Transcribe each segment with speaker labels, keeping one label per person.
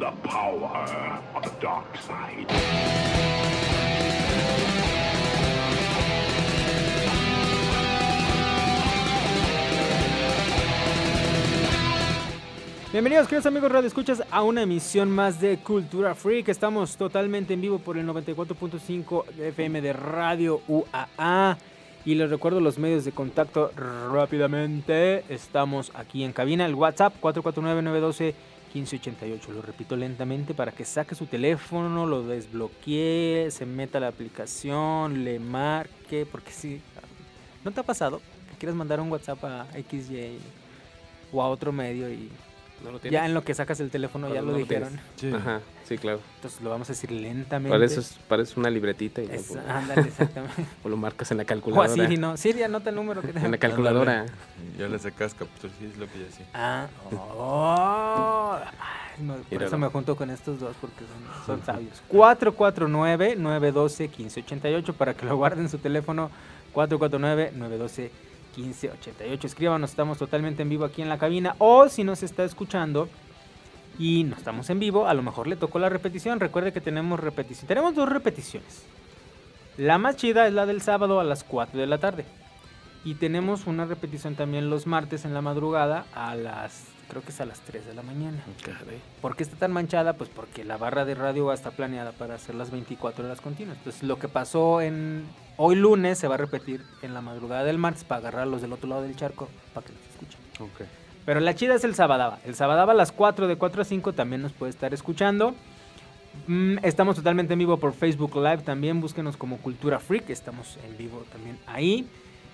Speaker 1: the power of the dark side.
Speaker 2: Bienvenidos, queridos amigos Radio Escuchas, a una emisión más de Cultura Freak. Estamos totalmente en vivo por el 94.5 FM de Radio UAA. Y les recuerdo los medios de contacto rápidamente. Estamos aquí en cabina, el WhatsApp 449-912-1588. Lo repito lentamente para que saque su teléfono, lo desbloquee, se meta la aplicación, le marque. Porque si, ¿no te ha pasado que quieras mandar un WhatsApp a XY o a otro medio y
Speaker 3: ¿No lo tienes?
Speaker 2: ya en lo que sacas el teléfono ya
Speaker 3: No,
Speaker 2: lo
Speaker 3: no lo
Speaker 2: dijeron.
Speaker 3: tienes. Ajá, sí, claro.
Speaker 2: Entonces lo vamos a decir lentamente.
Speaker 3: Parece, parece una libretita y
Speaker 2: Es-
Speaker 3: pues,
Speaker 2: ándale, exactamente.
Speaker 3: o lo marcas en la
Speaker 2: o
Speaker 3: calculadora.
Speaker 2: así, ¿no? Siri, anota el número que te
Speaker 3: En la calculadora.
Speaker 4: Ya le sacas captura, sí, es lo que ya sí.
Speaker 2: Ah, oh, ay, no, por
Speaker 3: Míralo.
Speaker 2: eso me junto con estos dos porque son, son sabios. 449-912-1588 para que lo guarden en su teléfono. 449-912-1588. Escríbanos, estamos totalmente en vivo aquí en la cabina. O si nos está escuchando y no estamos en vivo, a lo mejor le tocó la repetición. Recuerde que tenemos repetición. Tenemos dos repeticiones. La más chida es la del sábado a las 4 de la tarde. Y tenemos una repetición también los martes en la madrugada a las, creo que es a las 3 de la mañana. ¿Por qué está tan manchada? Pues porque la barra de radio está planeada para hacer las 24 horas continuas. Entonces lo que pasó en hoy lunes se va a repetir en la madrugada del martes para agarrar a los del otro lado del charco para que nos escuchen. Pero la chida es el Sabadaba. El Sabadaba a las 4 de 4 a 5 también nos puede estar escuchando. Mm, estamos totalmente en vivo por Facebook Live también. Búsquenos como Cultura Freak. Estamos en vivo también ahí.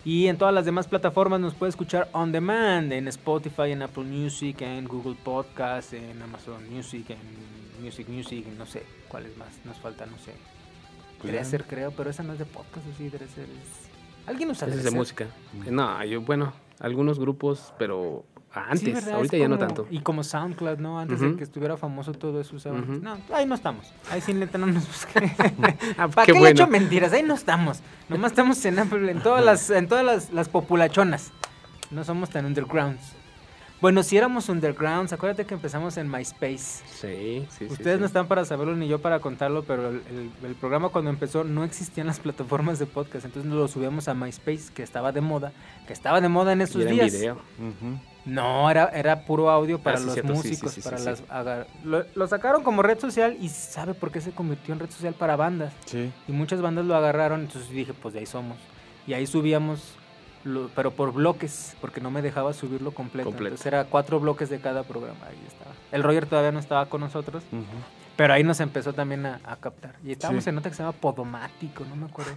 Speaker 2: Y en todas las demás plataformas nos puede escuchar on demand. En Spotify, en Apple Music, en Google Podcast, en Amazon Music, en Music Music. No sé cuáles más nos falta, no sé. Dresser creo, pero esa no es de podcast. ¿o sí, Dresser es... ¿Alguien usa
Speaker 3: Ese es de música. No, yo, bueno, algunos grupos, pero antes.
Speaker 2: Sí.
Speaker 3: Ahorita
Speaker 2: Es
Speaker 3: ya no
Speaker 2: como-
Speaker 3: tanto.
Speaker 2: Y como SoundCloud, ¿no? Antes de
Speaker 3: Ujú.
Speaker 2: que estuviera famoso todo eso usaban.
Speaker 3: Ujú.
Speaker 2: No, ahí no estamos. Ahí sí neta no nos busquen.
Speaker 3: Ah,
Speaker 2: ¿Para
Speaker 3: qué
Speaker 2: qué, le
Speaker 3: bueno.
Speaker 2: echo mentiras? Ahí no estamos. Nomás estamos en, Apple, en todas las, en todas las, las populachonas. No somos tan undergrounds. Bueno, si éramos undergrounds, acuérdate que empezamos en MySpace.
Speaker 3: Sí, sí, sí.
Speaker 2: Ustedes
Speaker 3: sí.
Speaker 2: no están para saberlo ni yo para contarlo, pero el, el- el programa cuando empezó no existían las plataformas de podcast, entonces nos lo subíamos a MySpace, que estaba de moda, que estaba de moda en
Speaker 3: Y
Speaker 2: esos
Speaker 3: era en
Speaker 2: días.
Speaker 3: video.
Speaker 2: No, era, era puro audio para
Speaker 3: Ah,
Speaker 2: los
Speaker 3: sí,
Speaker 2: músicos, para las lo sacaron como red social y ¿sabe por qué se convirtió en red social para bandas?
Speaker 4: Sí.
Speaker 2: Y muchas bandas lo agarraron, entonces dije, pues de ahí somos. Y ahí subíamos, lo- pero por bloques, porque no me dejaba subirlo completo.
Speaker 3: Completo.
Speaker 2: Entonces era cuatro bloques de cada programa, ahí estaba. El Roger todavía no estaba con nosotros,
Speaker 4: Ujú.
Speaker 2: pero ahí nos empezó también a, a captar. Y estábamos
Speaker 4: Sí.
Speaker 2: en otra que se llama Podomático, no me acuerdo.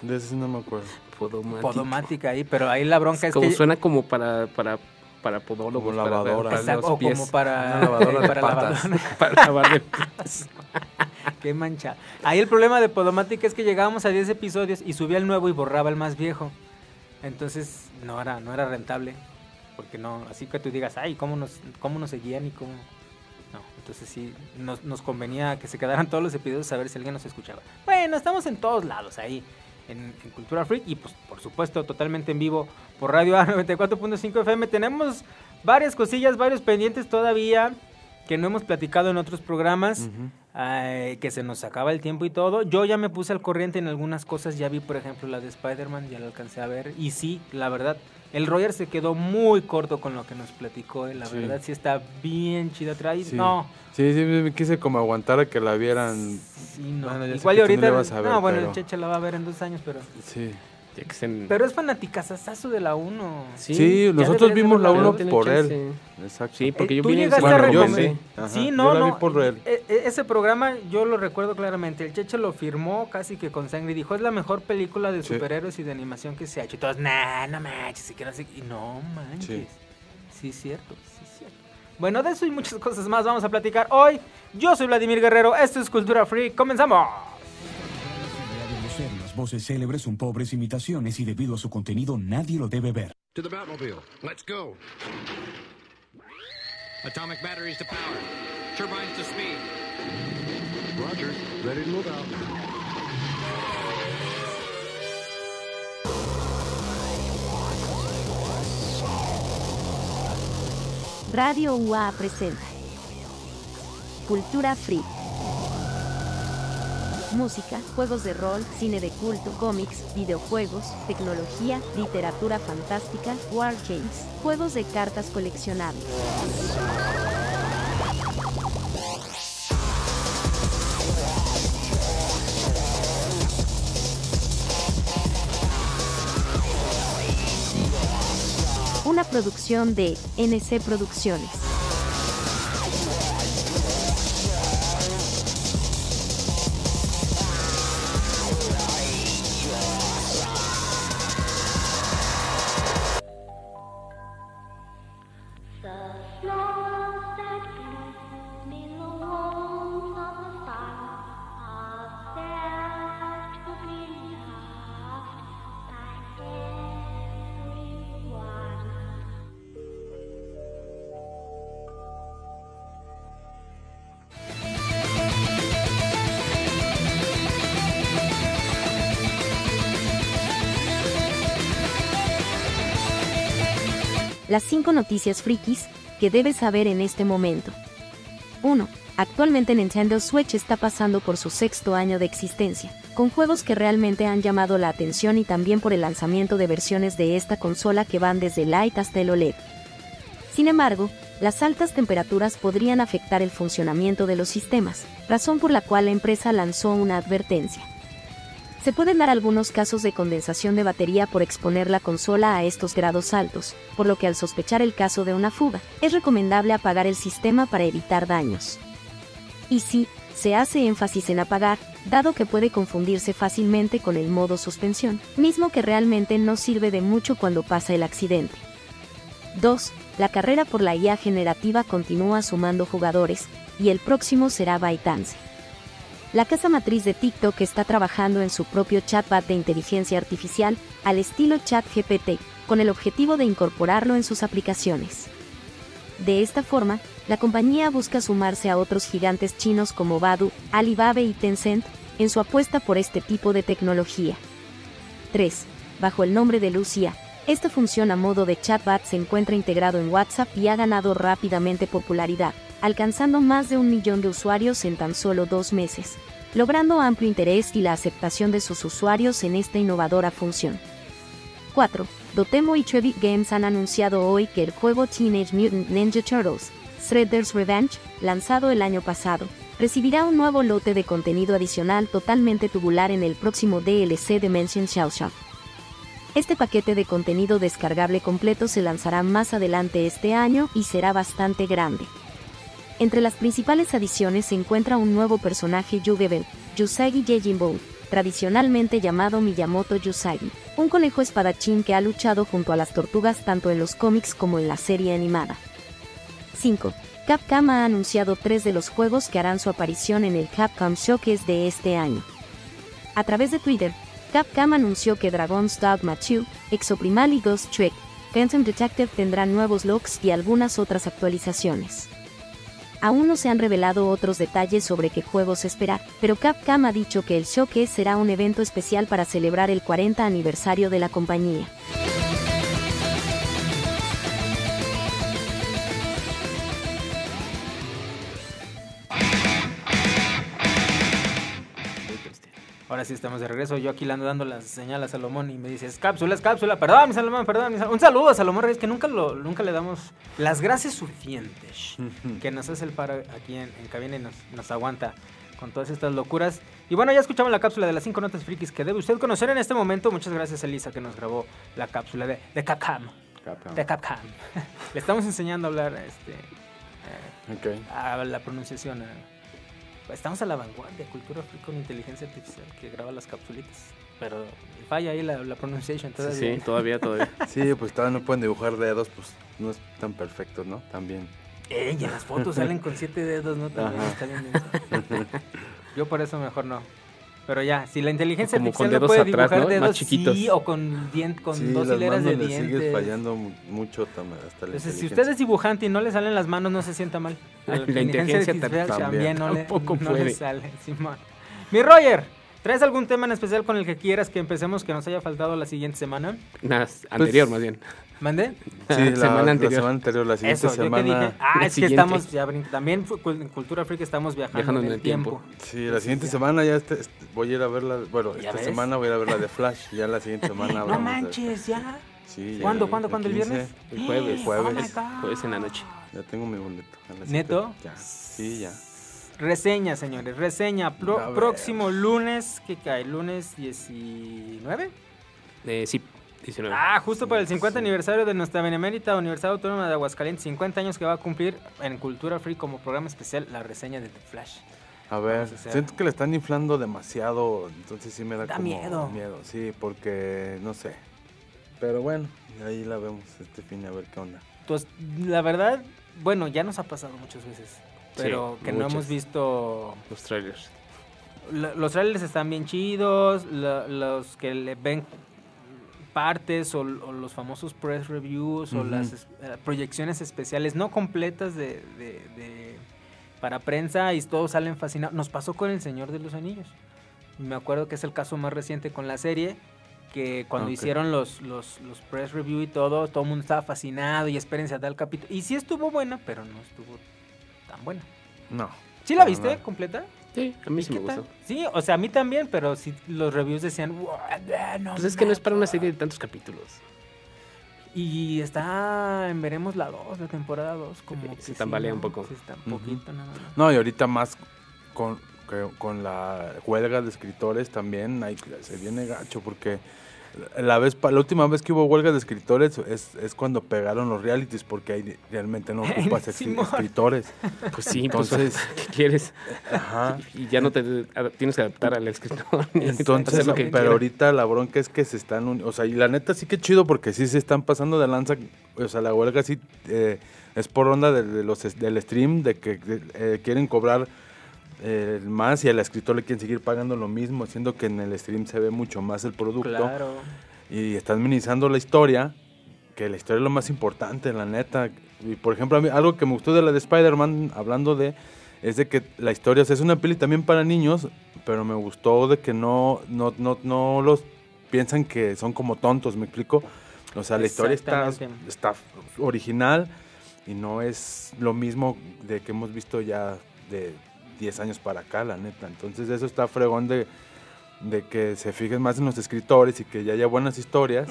Speaker 4: De ese no me acuerdo.
Speaker 3: Podomático.
Speaker 2: Podomática ahí, pero ahí la bronca es
Speaker 3: Como
Speaker 2: que...
Speaker 3: suena como para, para, para podólogos.
Speaker 4: Como lavadora.
Speaker 3: para
Speaker 2: Exacto,
Speaker 3: los
Speaker 2: o
Speaker 3: pies,
Speaker 2: como para,
Speaker 4: Una lavadora de
Speaker 2: para
Speaker 4: patas.
Speaker 2: lavadora.
Speaker 3: para lavar de pies.
Speaker 2: Qué mancha. Ahí el problema de Podomatic es que llegábamos a 10 episodios y subía el nuevo y borraba el más viejo. Entonces no era, no era rentable. Porque no, así que tú digas, ay, ¿cómo nos, cómo nos seguían y cómo? No, entonces sí, nos, nos convenía que se quedaran todos los episodios a ver si alguien nos escuchaba. Bueno, estamos en todos lados ahí, en, en Cultura Freak y pues por supuesto totalmente en vivo por Radio A 94.5 FM. Tenemos varias cosillas, varios pendientes todavía que no hemos platicado en otros programas. Ay, que se nos acaba el tiempo y todo. Yo ya me puse al corriente en algunas cosas. Ya vi, por ejemplo, la de Spider-Man, ya la alcancé a ver. Y sí, la verdad, el Roger se quedó muy corto con lo que nos platicó. eh, La
Speaker 4: Sí.
Speaker 2: verdad, sí está bien chida. Trae,
Speaker 4: Sí.
Speaker 2: no,
Speaker 4: Sí, sí, me quise como aguantar a que la vieran.
Speaker 2: sí, no.
Speaker 4: Bueno,
Speaker 2: Igual y
Speaker 4: no
Speaker 2: ahorita.
Speaker 4: a ver,
Speaker 2: no, bueno,
Speaker 4: pero-
Speaker 2: el Cheche la va a ver en dos años, pero.
Speaker 4: Sí.
Speaker 3: Que
Speaker 2: Pero es fanaticazazazo de la 1.
Speaker 4: Sí, nosotros vimos la
Speaker 2: verla,
Speaker 4: uno
Speaker 2: ¿no?
Speaker 3: Tiene
Speaker 4: por
Speaker 3: chance.
Speaker 4: él. Exacto.
Speaker 3: Sí, porque
Speaker 2: Eh,
Speaker 3: yo
Speaker 2: tú
Speaker 3: vine en
Speaker 2: llegaste a
Speaker 4: Bueno, yo sí. Ajá,
Speaker 2: Sí,
Speaker 4: yo
Speaker 2: no,
Speaker 4: la vi
Speaker 2: no.
Speaker 4: por él.
Speaker 2: e- e- ese programa yo lo recuerdo claramente. El Cheche lo firmó casi que con sangre y dijo, es la mejor película de
Speaker 4: Sí.
Speaker 2: superhéroes y de animación que se ha hecho. Y todos, nah, no manches, si quieres Y no manches.
Speaker 4: Sí.
Speaker 2: Sí, es cierto, sí, es cierto. Bueno, de eso y muchas cosas más vamos a platicar hoy. Yo soy Vladimir Guerrero, esto es Cultura Free. ¡Comenzamos!
Speaker 5: Las voces célebres son pobres imitaciones y debido a su contenido nadie lo debe ver.
Speaker 6: To the Batmobile. Let's go. Atomic batteries to power. Turbines to speed.
Speaker 1: Roger. Ready to move out.
Speaker 7: Radio UA presenta Cultura Free. Música, juegos de rol, cine de culto, cómics, videojuegos, tecnología, literatura fantástica, wargames, juegos de cartas coleccionables. Una producción de NC Producciones. Las 5 noticias frikis que debes saber en este momento. 1. Actualmente Nintendo Switch está pasando por su sexto año de existencia, con juegos que realmente han llamado la atención y también por el lanzamiento de versiones de esta consola que van desde Lite hasta el OLED. Sin embargo, las altas temperaturas podrían afectar el funcionamiento de los sistemas, razón por la cual la empresa lanzó una advertencia. Se pueden dar algunos casos de condensación de batería por exponer la consola a estos grados altos, por lo que al sospechar el caso de una fuga, es recomendable apagar el sistema para evitar daños. Y sí, se hace énfasis en apagar, dado que puede confundirse fácilmente con el modo suspensión, mismo que realmente no sirve de mucho cuando pasa el accidente. 2. La carrera por la IA generativa continúa sumando jugadores, y el próximo será ByteDance. La casa matriz de TikTok está trabajando en su propio chatbot de inteligencia artificial al estilo ChatGPT, con el objetivo de incorporarlo en sus aplicaciones. De esta forma, la compañía busca sumarse a otros gigantes chinos como Badu, Alibaba y Tencent en su apuesta por este tipo de tecnología. 3. Bajo el nombre de Lucia, esta función a modo de chatbot se encuentra integrado en WhatsApp y ha ganado rápidamente popularidad, alcanzando más de un millón de usuarios en tan solo dos meses, logrando amplio interés y la aceptación de sus usuarios en esta innovadora función. 4. Dotemu y Trevi Games han anunciado hoy que el juego Teenage Mutant Ninja Turtles, Shredder's Revenge, lanzado el año pasado, recibirá un nuevo lote de contenido adicional totalmente tubular en el próximo DLC Dimension Shell Shock. Este paquete de contenido descargable completo se lanzará más adelante este año y será bastante grande. Entre las principales adiciones se encuentra un nuevo personaje Yugebel, Yusagi Yejimbo, tradicionalmente llamado Miyamoto Yusagi, un conejo espadachín que ha luchado junto a las tortugas tanto en los cómics como en la serie animada. 5. Capcom ha anunciado tres de los juegos que harán su aparición en el Capcom Showcase de este año. A través de Twitter, Capcom anunció que Dragon's Dogma 2, Exoprimal y Ghost Trick, Phantom Detective tendrán nuevos looks y algunas otras actualizaciones. Aún no se han revelado otros detalles sobre qué juegos esperar, pero Capcom ha dicho que el showcase será un evento especial para celebrar el 40 aniversario de la compañía.
Speaker 2: Ahora sí estamos de regreso. Yo aquí le ando dando las señales a Salomón y me dices, cápsula, es cápsula. Perdón, mi Salomón, perdón. mi Sal- Un saludo a Salomón Reyes, que nunca, lo, nunca le damos las gracias suficientes. que nos hace el paro aquí en, en cabina y nos, nos aguanta con todas estas locuras. Y bueno, ya escuchamos la cápsula de las cinco notas frikis que debe usted conocer en este momento. Muchas gracias, Elisa, que nos grabó la cápsula de, de Capcom.
Speaker 4: Capcom.
Speaker 2: De Capcom. le estamos enseñando a hablar este, eh,
Speaker 4: Ok.
Speaker 2: a la pronunciación. eh. Estamos a la vanguardia, cultura free con inteligencia artificial que graba las capsulitas. Pero falla ahí la, la pronunciation
Speaker 3: Sí,
Speaker 2: todavía.
Speaker 3: sí, todavía, todavía.
Speaker 4: Sí, pues todavía no pueden dibujar dedos, pues no es tan perfecto, ¿no? También.
Speaker 2: Ey, en las fotos salen con siete dedos, ¿no? También está bien. Yo por eso mejor no. Pero ya, si la inteligencia
Speaker 3: Como con
Speaker 2: artificial no
Speaker 3: dedos
Speaker 2: puede
Speaker 3: atrás,
Speaker 2: dibujar
Speaker 3: ¿no? Más
Speaker 2: dedos,
Speaker 3: chiquitos.
Speaker 2: sí, o con, dien- con
Speaker 4: sí,
Speaker 2: dos
Speaker 4: las
Speaker 2: hileras de
Speaker 4: le sigues
Speaker 2: dientes.
Speaker 4: fallando mu- mucho tam- hasta la
Speaker 2: Entonces, si
Speaker 4: inteligencia.
Speaker 2: usted es dibujante y no le salen las manos, no se sienta mal. A
Speaker 3: La inteligencia
Speaker 2: artificial
Speaker 4: también
Speaker 2: no, le, no le sale. Simón. Mi Roger, ¿Traes algún tema en especial con el que quieras que empecemos que nos haya faltado la siguiente semana?
Speaker 3: Nada, anterior más bien.
Speaker 2: ¿Mande?
Speaker 4: Sí, la
Speaker 3: Semana
Speaker 4: la
Speaker 3: anterior.
Speaker 4: semana anterior, la siguiente
Speaker 2: Eso, yo que
Speaker 4: semana.
Speaker 2: dije. Ah,
Speaker 3: la
Speaker 2: es que
Speaker 3: siguiente.
Speaker 2: estamos, ya también en Cultura Freak estamos viajando,
Speaker 3: Viajando
Speaker 2: en el tiempo.
Speaker 4: Sí, la siguiente semana ya este- este- voy a ir a verla. Bueno,
Speaker 2: ¿Ya
Speaker 4: esta
Speaker 2: ves?
Speaker 4: semana voy a ir a ver la de Flash. Ya la siguiente semana.
Speaker 2: No manches, ya.
Speaker 4: Sí, ya,
Speaker 2: ¿Cuándo, cuándo, cuándo? ¿El
Speaker 4: 15,
Speaker 2: viernes?
Speaker 3: El jueves.
Speaker 2: Oh
Speaker 4: Jueves.
Speaker 3: Jueves en la noche.
Speaker 4: Ya tengo mi boleto. a
Speaker 2: ¿Neto?
Speaker 4: siete. Ya. Sí, ya.
Speaker 2: Reseña, señores, reseña. Pro- próximo lunes, ¿qué cae? ¿Lunes 19?
Speaker 3: Eh, sí, 19.
Speaker 2: Ah, justo para el 50 aniversario de nuestra benemérita Universidad Autónoma de Aguascalientes, 50 años que va a cumplir en Cultura Free como programa especial la reseña de The Flash.
Speaker 4: A ver,
Speaker 2: a
Speaker 4: siento que le están inflando demasiado, entonces sí me da,
Speaker 2: Da
Speaker 4: como
Speaker 2: miedo.
Speaker 4: sí, porque no sé. Pero bueno, ahí la vemos este fin a ver qué onda.
Speaker 2: Pues la verdad, bueno, ya nos ha pasado muchas veces, pero que no hemos visto...
Speaker 3: Los trailers.
Speaker 2: la- Los trailers están bien chidos, la- los que le ven partes o, o los famosos press reviews o las es- eh, proyecciones especiales no completas de, de- de- para prensa y todos salen fascinados. Nos pasó con El Señor de los Anillos. Me acuerdo que es el caso más reciente con la serie, que cuando hicieron los, los, los press review y todo, todo el mundo estaba fascinado y espérense a tal capítulo. Y sí estuvo buena, pero no estuvo tan buena.
Speaker 4: No.
Speaker 2: ¿Sí la viste completa?
Speaker 3: Sí, a mí
Speaker 2: ¿Y
Speaker 3: sí me
Speaker 2: qué tal?
Speaker 3: gustó.
Speaker 2: Sí, o sea, a mí también, pero sí los reviews decían, "Wow, no
Speaker 3: Pues es que no es para una
Speaker 2: manches".
Speaker 3: serie de tantos capítulos.
Speaker 2: Y está en veremos la 2, la temporada 2, como
Speaker 3: Sí,
Speaker 2: que
Speaker 3: se tambalea un poco.
Speaker 2: Sí, está un
Speaker 4: Ujú.
Speaker 2: poquito nada más.
Speaker 4: No, y ahorita más con, que- con la huelga de escritores también hay, se viene gacho porque la vez pa- la última vez que hubo huelga de escritores es, es cuando pegaron los realities porque ahí realmente no ocupas escritores.
Speaker 3: Pues sí, entonces,
Speaker 4: Entonces-
Speaker 3: ¿qué quieres?
Speaker 4: Ajá.
Speaker 3: Y ya no te tienes que adaptar al escritor.
Speaker 4: Entonces,
Speaker 3: hacer lo que
Speaker 4: pero ahorita la bronca es que se están, uni- o sea, y la neta sí que chido porque sí se están pasando de lanza, o sea, la huelga sí eh, es por onda de, de los del stream, de que eh, quieren cobrar eh, más y al escritor le quieren seguir pagando lo mismo, siendo que en el stream se ve mucho más el producto
Speaker 2: Claro.
Speaker 4: y están minimizando la historia, que la historia es lo más importante, la neta. Y por ejemplo, a mí, algo que me gustó de la de Spider-Man, hablando de, es de que la historia, o sea, es una peli también para niños, pero me gustó de que no, no, no, no los piensan que son como tontos, ¿me explico? O sea, la historia está, está original y no es lo mismo de que hemos visto ya de 10 años para acá, la neta. Entonces eso está fregón de, de que se fijen más en los escritores y que ya haya buenas historias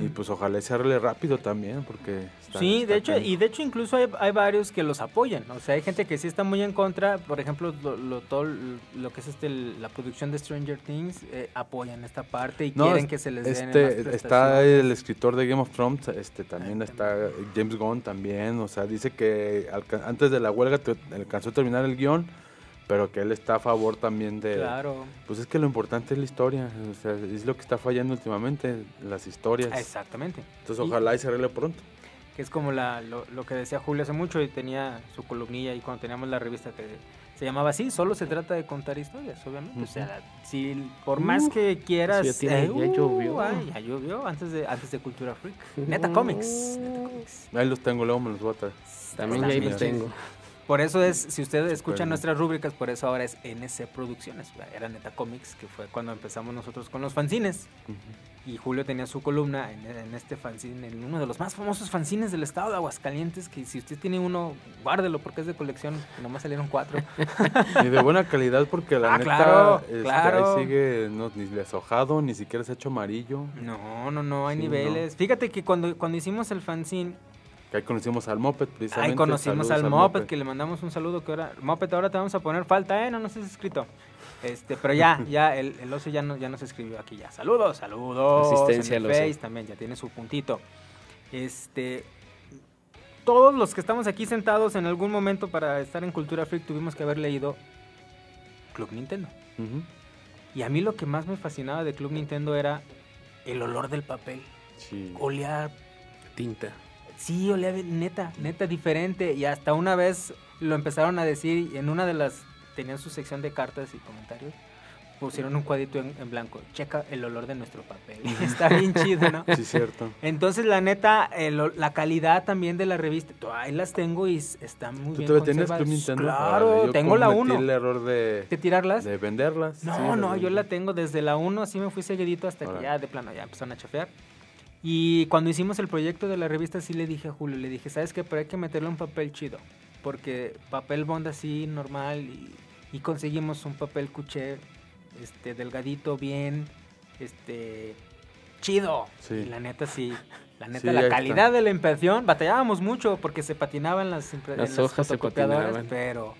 Speaker 4: y pues ojalá se arregle rápido también porque... está-
Speaker 2: Sí,
Speaker 4: está
Speaker 2: de hecho, y de hecho incluso hay, hay varios que los apoyan. O sea, hay gente que sí está muy en contra. Por ejemplo, lo, lo- todo lo que es este, la producción de Stranger Things, eh, apoyan esta parte y
Speaker 4: No,
Speaker 2: quieren que se les den más
Speaker 4: este, está
Speaker 2: prestaciones.
Speaker 4: el escritor de Game of Thrones, este también
Speaker 2: Ah,
Speaker 4: está James Gunn también, o sea, dice que antes de la huelga te- alcanzó a terminar el guion, pero que él está a favor también de...
Speaker 2: Claro.
Speaker 4: Pues es que lo importante es la historia, o sea, es lo que está fallando últimamente, las historias.
Speaker 2: Exactamente.
Speaker 4: Entonces
Speaker 2: Y-
Speaker 4: ojalá y se arregle pronto.
Speaker 2: que es como la, lo, lo que decía Julio hace mucho y tenía su columnilla y cuando teníamos la revista que se llamaba así, solo se trata de contar historias, obviamente. O sea, si por más
Speaker 3: Uh,
Speaker 2: que quieras...
Speaker 3: ya tiene- ya llovió.
Speaker 2: ay, ya llovió antes de, antes de Cultura Freak. Neta Comics. Neta Comics.
Speaker 4: Ahí los tengo, luego me los voy a traer.
Speaker 3: También ya ahí los tengo.
Speaker 2: Por eso es, si ustedes escuchan nuestras rúbricas, por eso ahora es NC Producciones. Era Neta Comics, que fue cuando empezamos nosotros con los fanzines. Y Julio tenía su columna en, en este fanzine, en uno de los más famosos fanzines del estado de Aguascalientes, que si usted tiene uno, guárdelo porque es de colección, nomás salieron cuatro.
Speaker 4: Y de buena calidad porque la
Speaker 2: Ah,
Speaker 4: neta
Speaker 2: claro,
Speaker 4: este,
Speaker 2: claro.
Speaker 4: ahí sigue no, ni deshojado, ni siquiera se ha hecho amarillo.
Speaker 2: No, no, no, hay
Speaker 4: Sí,
Speaker 2: niveles. Fíjate que cuando, cuando hicimos el fanzine,
Speaker 4: Que ahí conocimos al Moped precisamente.
Speaker 2: ahí conocimos
Speaker 4: Saludos
Speaker 2: al Moped, que le mandamos un saludo, que ahora, Moped, ahora te vamos a poner falta, ¿eh? No nos has escrito. Este, pero ya, ya, el, el oso ya, no, ya nos escribió aquí ya. Saludos, saludos.
Speaker 3: Asistencia al.
Speaker 2: Face también, ya tiene su puntito. Este, todos los que estamos aquí sentados en algún momento para estar en Cultura Freak tuvimos que haber leído Club Nintendo. Y a mí lo que más me fascinaba de Club Nintendo era el olor del papel.
Speaker 4: Sí.
Speaker 2: Olía
Speaker 3: Tinta.
Speaker 2: Sí, olía neta, neta diferente. Y hasta una vez lo empezaron a decir en una de las. Tenían su sección de cartas y comentarios.
Speaker 8: pusieron un cuadrito en, en blanco. Checa el olor de nuestro papel. Está bien chido, ¿no?
Speaker 4: Sí, cierto.
Speaker 8: Entonces, la neta, el la calidad también de la revista, ahí las tengo y están muy
Speaker 4: ¿Tú
Speaker 8: bien
Speaker 4: todavía tienes. Club Nintendo?
Speaker 8: Claro,
Speaker 4: yo
Speaker 8: tengo la
Speaker 4: cometí
Speaker 8: 1.
Speaker 4: el error de,
Speaker 8: ¿De tirarlas?
Speaker 4: de venderlas.
Speaker 8: No,
Speaker 4: sí,
Speaker 8: no, yo la tengo desde la 1, así me fui seguidito hasta que
Speaker 4: Órale.
Speaker 8: ya de plano ya empezaron a chafear. Y cuando hicimos el proyecto de la revista, sí le dije a Julio, le dije, ¿sabes qué? Pero hay que meterle un papel chido. Porque papel bond así, normal, y, y conseguimos un papel cuché, este, delgadito, bien, este, chido.
Speaker 4: Sí.
Speaker 8: Y la neta sí, la neta,
Speaker 4: Sí,
Speaker 8: la calidad
Speaker 4: está.
Speaker 8: de la impresión, batallábamos mucho porque se patinaban las,
Speaker 2: Las
Speaker 8: las
Speaker 2: hojas se patinaban.
Speaker 8: pero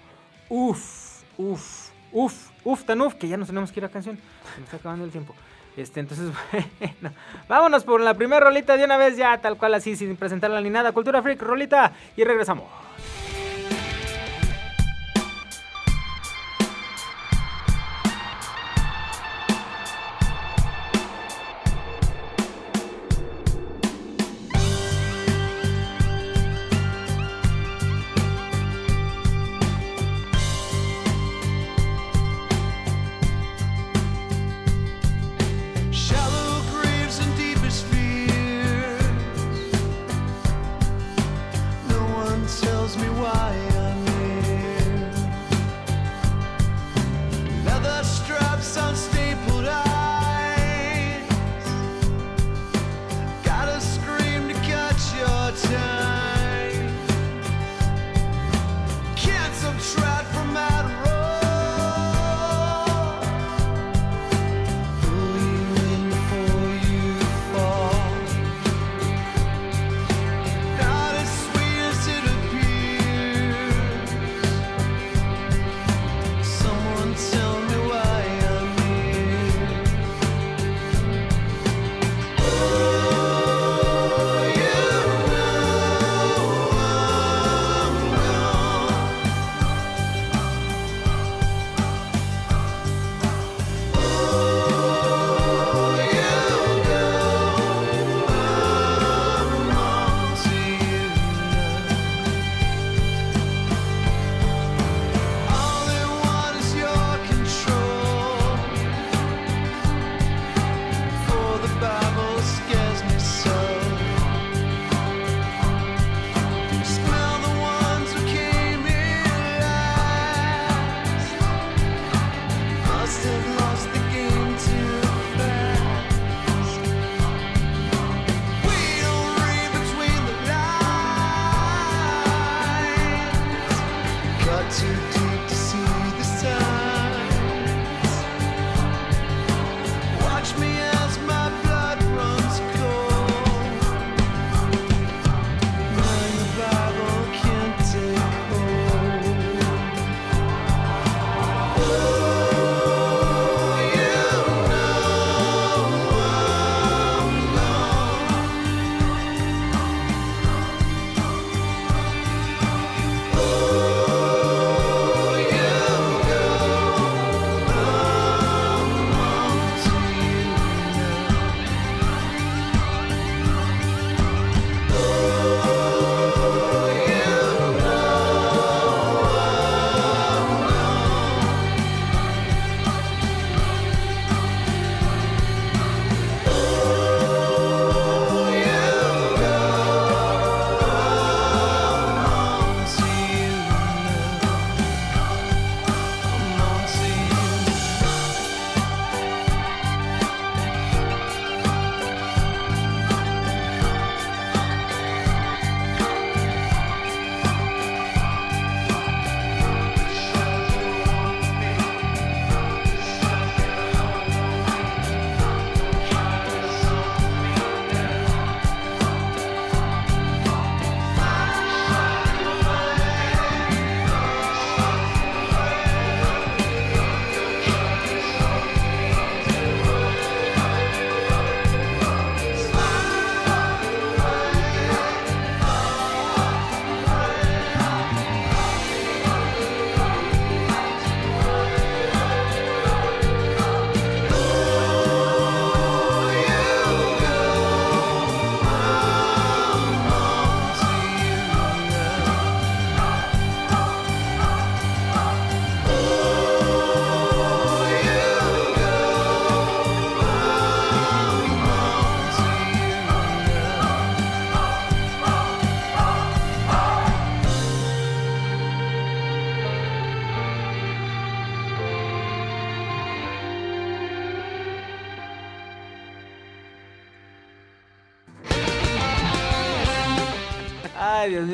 Speaker 8: uff, uff, uff, uff, tan uff, que ya nos tenemos que ir a canción. Se me está acabando el tiempo. Este, entonces, bueno, vámonos por la primera rolita de una vez ya, tal cual así, sin presentarla ni nada. Cultura Freak, rolita, y regresamos.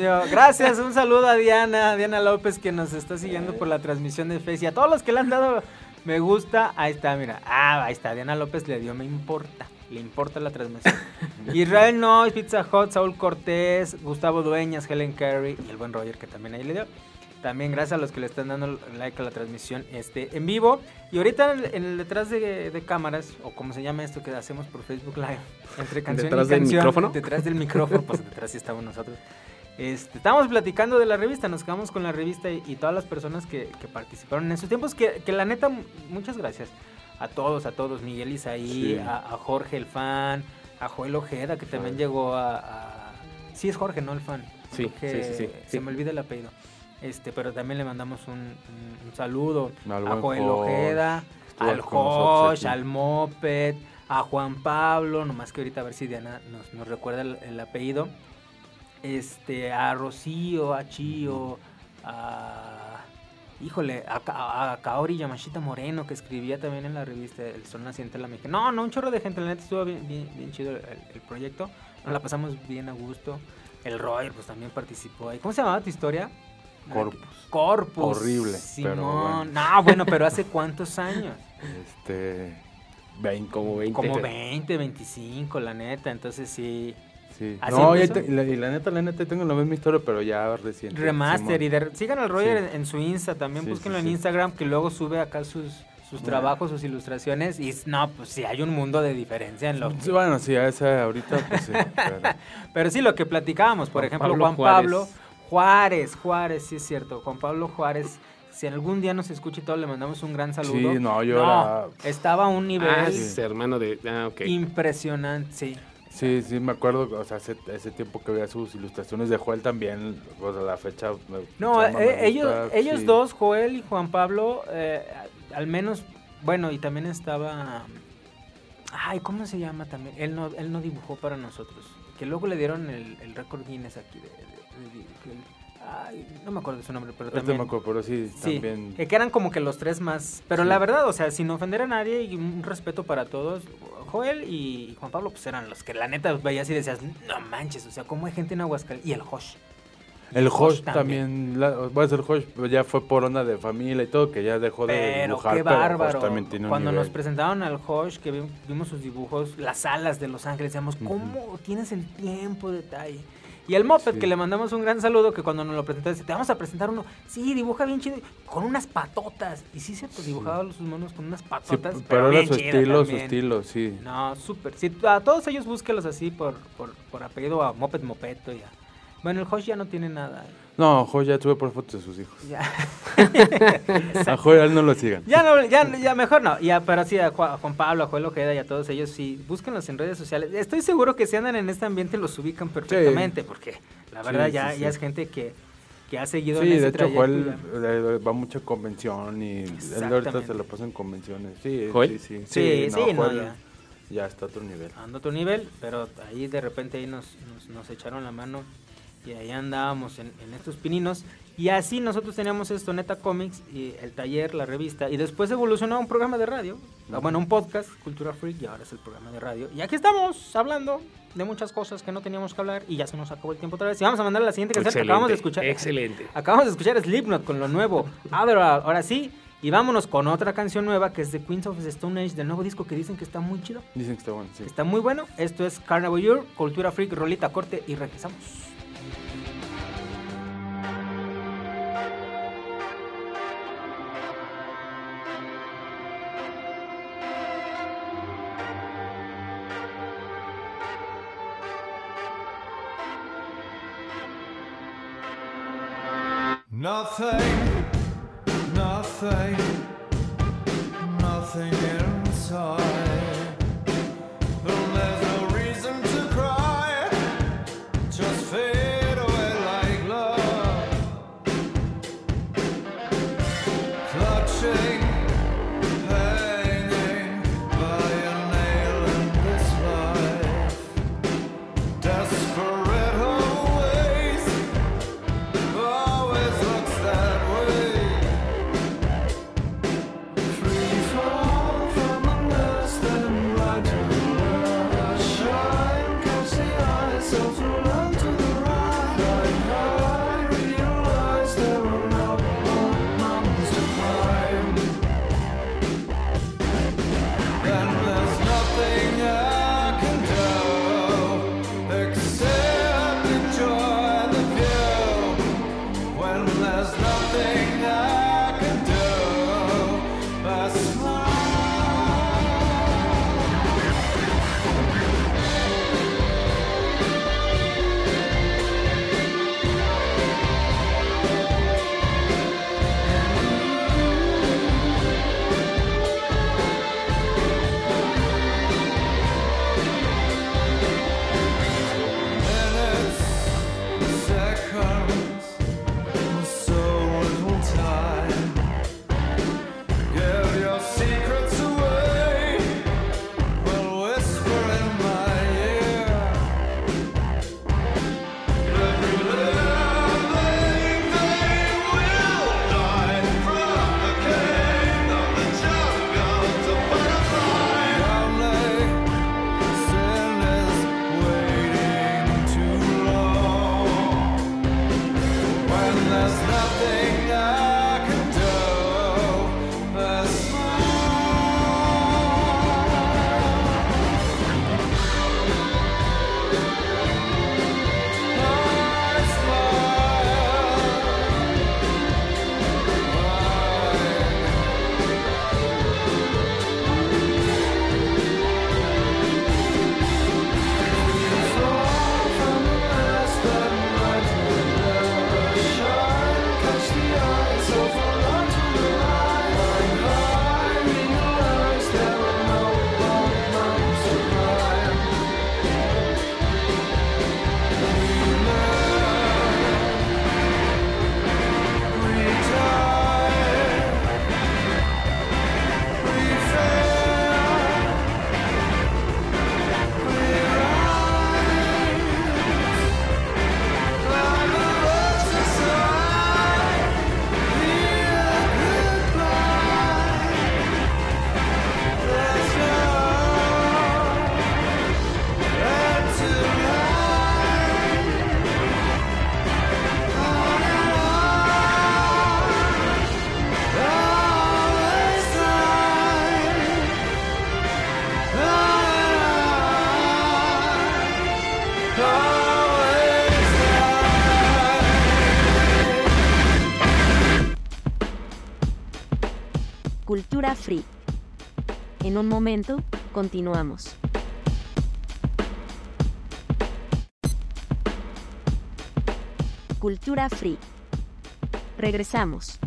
Speaker 2: Mío. Gracias, un saludo a Diana, Diana López que nos está siguiendo por la transmisión de Face y a todos los que le han dado me gusta. Ahí está, mira. Ah, ahí está. Diana López le dio me importa. Le importa la transmisión. Israel Noy, Pizza Hut, Saúl Cortés, Gustavo Dueñas, Helen Carey y el buen Roger que también ahí le dio. También gracias a los que le están dando like a la transmisión este, en vivo. Y ahorita en el, en detrás de, de cámaras, o como se llama esto que hacemos por Facebook Live, entre canción
Speaker 3: ¿Detrás
Speaker 2: y
Speaker 3: del
Speaker 2: canción,
Speaker 3: micrófono?
Speaker 2: detrás del micrófono, pues detrás sí estamos nosotros. Este, estábamos platicando de la revista, nos quedamos con la revista y, y todas las personas que, que participaron en esos tiempos, que, que la neta, muchas gracias a todos, a todos, Miguel Isaí,
Speaker 4: Sí.
Speaker 2: a, a Jorge el fan, a Joel Ojeda, que también llegó a, a- Sí, es Jorge, no el fan.
Speaker 3: Sí,
Speaker 2: Jorge-
Speaker 3: sí, sí, sí,
Speaker 2: Se me olvida el apellido. Este, pero también le mandamos un, un- un saludo
Speaker 4: Al
Speaker 2: a Joel
Speaker 4: Josh,
Speaker 2: Ojeda, al Josh, al Moped, a Juan Pablo, nomás que ahorita a ver si Diana nos, nos recuerda el, el apellido. Este, a Rocío, a Chío, a. Híjole, a, a Kaori Yamashita Moreno, que escribía también en la revista El Sol Naciente de la Mexicana. No, no, un chorro de gente, la neta estuvo bien, bien, bien chido el, el proyecto. Nos la pasamos bien a gusto. El Roy, pues también participó ahí. ¿Cómo se llamaba tu historia?
Speaker 4: Corpus.
Speaker 2: Corpus.
Speaker 4: Horrible,
Speaker 2: Simón.
Speaker 4: bueno.
Speaker 2: No, bueno, pero ¿hace cuántos años?
Speaker 4: Este. 20.
Speaker 3: Como 20.
Speaker 2: Como 20, 25, la neta. Entonces sí.
Speaker 4: Sí. No, y, la, y la neta, la neta, tengo la misma historia, pero ya reciente.
Speaker 2: Remaster.
Speaker 4: Simón.
Speaker 2: Y de- sigan al Roger
Speaker 4: Sí.
Speaker 2: en, en su Insta. También
Speaker 4: Sí,
Speaker 2: búsquenlo
Speaker 4: sí,
Speaker 2: en
Speaker 4: sí.
Speaker 2: Instagram, que luego sube acá sus, sus trabajos, sus ilustraciones. Y no, pues sí, hay un mundo de diferencia en lo.
Speaker 4: Sí, bueno, sí, a esa ahorita, pues sí. pero-
Speaker 2: Pero sí, lo que platicábamos, por
Speaker 3: Juan
Speaker 2: ejemplo,
Speaker 3: Pablo
Speaker 2: Juan
Speaker 3: Juárez.
Speaker 2: Pablo Juárez, Juárez, sí es cierto. Juan Pablo Juárez, si algún día nos escucha y todo, le mandamos un gran saludo.
Speaker 4: Sí, no, yo era-
Speaker 2: Estaba a un nivel
Speaker 3: Ah, es hermano de. Ah,
Speaker 2: impresionante, sí.
Speaker 4: Sí, sí, me acuerdo, o sea, hace, ese tiempo que veía sus ilustraciones de Joel también, pues a la fecha... me-
Speaker 2: No,
Speaker 4: me
Speaker 2: eh, ellos,
Speaker 4: gusta,
Speaker 2: ellos
Speaker 4: sí.
Speaker 2: dos, Joel y Juan Pablo, eh, al menos, bueno, y también estaba, ay, ¿cómo se llama también? Él no, él no dibujó para nosotros, que luego le dieron el, el récord Guinness aquí de, de- de- de- el- ay, no me acuerdo de su nombre, pero
Speaker 4: Ahorita
Speaker 2: también.
Speaker 4: me acuerdo, pero sí,
Speaker 2: Sí,
Speaker 4: también...
Speaker 2: que eran como que los tres más. Pero
Speaker 4: Sí.
Speaker 2: la verdad, o sea, sin ofender a nadie y un respeto para todos, Joel y Juan Pablo, pues eran los que la neta veías y decías, no manches, o sea, ¿cómo hay gente en Aguascalientes? Y el Josh.
Speaker 4: El
Speaker 2: Josh
Speaker 4: también, voy a decir Josh, ya fue por onda de familia y todo, que ya dejó de
Speaker 2: Pero
Speaker 4: dibujar,
Speaker 2: qué
Speaker 4: pero
Speaker 2: bárbaro.
Speaker 4: un
Speaker 2: Cuando nos presentaron al Josh, que vi- vimos sus dibujos, las alas de Los Ángeles, decíamos, ¿cómo tienes el tiempo, detalle? Y el Moped,
Speaker 4: Sí.
Speaker 2: que le mandamos un gran saludo, que cuando nos lo presentó, dice, te vamos a presentar uno. Sí, dibuja bien chido, con unas patotas. Y sí, cierto, dibujaba sus monos con unas
Speaker 4: Sí,
Speaker 2: patotas.
Speaker 4: pero,
Speaker 2: bien
Speaker 4: era su estilo, su estilo, sí.
Speaker 2: No, súper. Sí, a todos ellos búsquelos así por, por, por apellido a Moped Mopeto ya. Bueno, el Josh ya no tiene nada.
Speaker 4: No, Josh ya tuve por fotos de sus hijos.
Speaker 2: Ya.
Speaker 4: A a él no lo sigan.
Speaker 2: Ya no, ya, ya mejor no. Ya, pero sí, a Ju- a Juan Pablo, a Joel Ojeda y a todos ellos, sí, búsquenlos en redes sociales. Estoy seguro que si andan en este ambiente los ubican perfectamente, porque la verdad
Speaker 4: sí,
Speaker 2: ya,
Speaker 4: sí.
Speaker 2: ya es gente que, que ha seguido
Speaker 4: Sí,
Speaker 2: en
Speaker 4: de hecho Joel
Speaker 2: ya.
Speaker 4: eh, va a mucha convención y él ahorita se lo pasa en convenciones. Sí,
Speaker 3: ¿Joel?
Speaker 4: sí, sí.
Speaker 2: Sí, sí, no,
Speaker 4: Joel
Speaker 2: ya.
Speaker 4: ya está a otro nivel.
Speaker 2: ando a otro nivel, pero ahí de repente ahí nos, nos, nos echaron la mano y ahí andábamos en, en estos pininos. Y así nosotros teníamos esto, Neta Comics, y el taller, la revista, y después evolucionó a un programa de radio, ah, bueno, un podcast, Cultura Freak, y ahora es el programa de radio. Y aquí estamos hablando de muchas cosas que no teníamos que hablar, y ya se nos acabó el tiempo otra vez. Y vamos a mandar la siguiente canción que acabamos de escuchar.
Speaker 3: excelente.
Speaker 2: Acabamos de escuchar Slipknot con lo nuevo. Adderall, ahora sí. Y vámonos con otra canción nueva que es de Queens of the Stone Age del nuevo disco que dicen que está muy chido.
Speaker 4: Dicen que está bueno, sí.
Speaker 2: Está muy bueno. Esto es Carnival Year, Cultura Freak, Rolita Corte y regresamos.
Speaker 7: Un momento, continuamos. Cultura Free. Regresamos.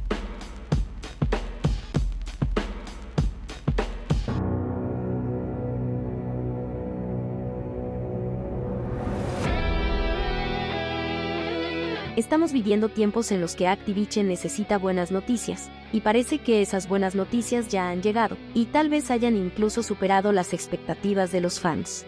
Speaker 7: Estamos viviendo tiempos en los que Activision necesita buenas noticias, y parece que esas buenas noticias ya han llegado, y tal vez hayan incluso superado las expectativas de los fans.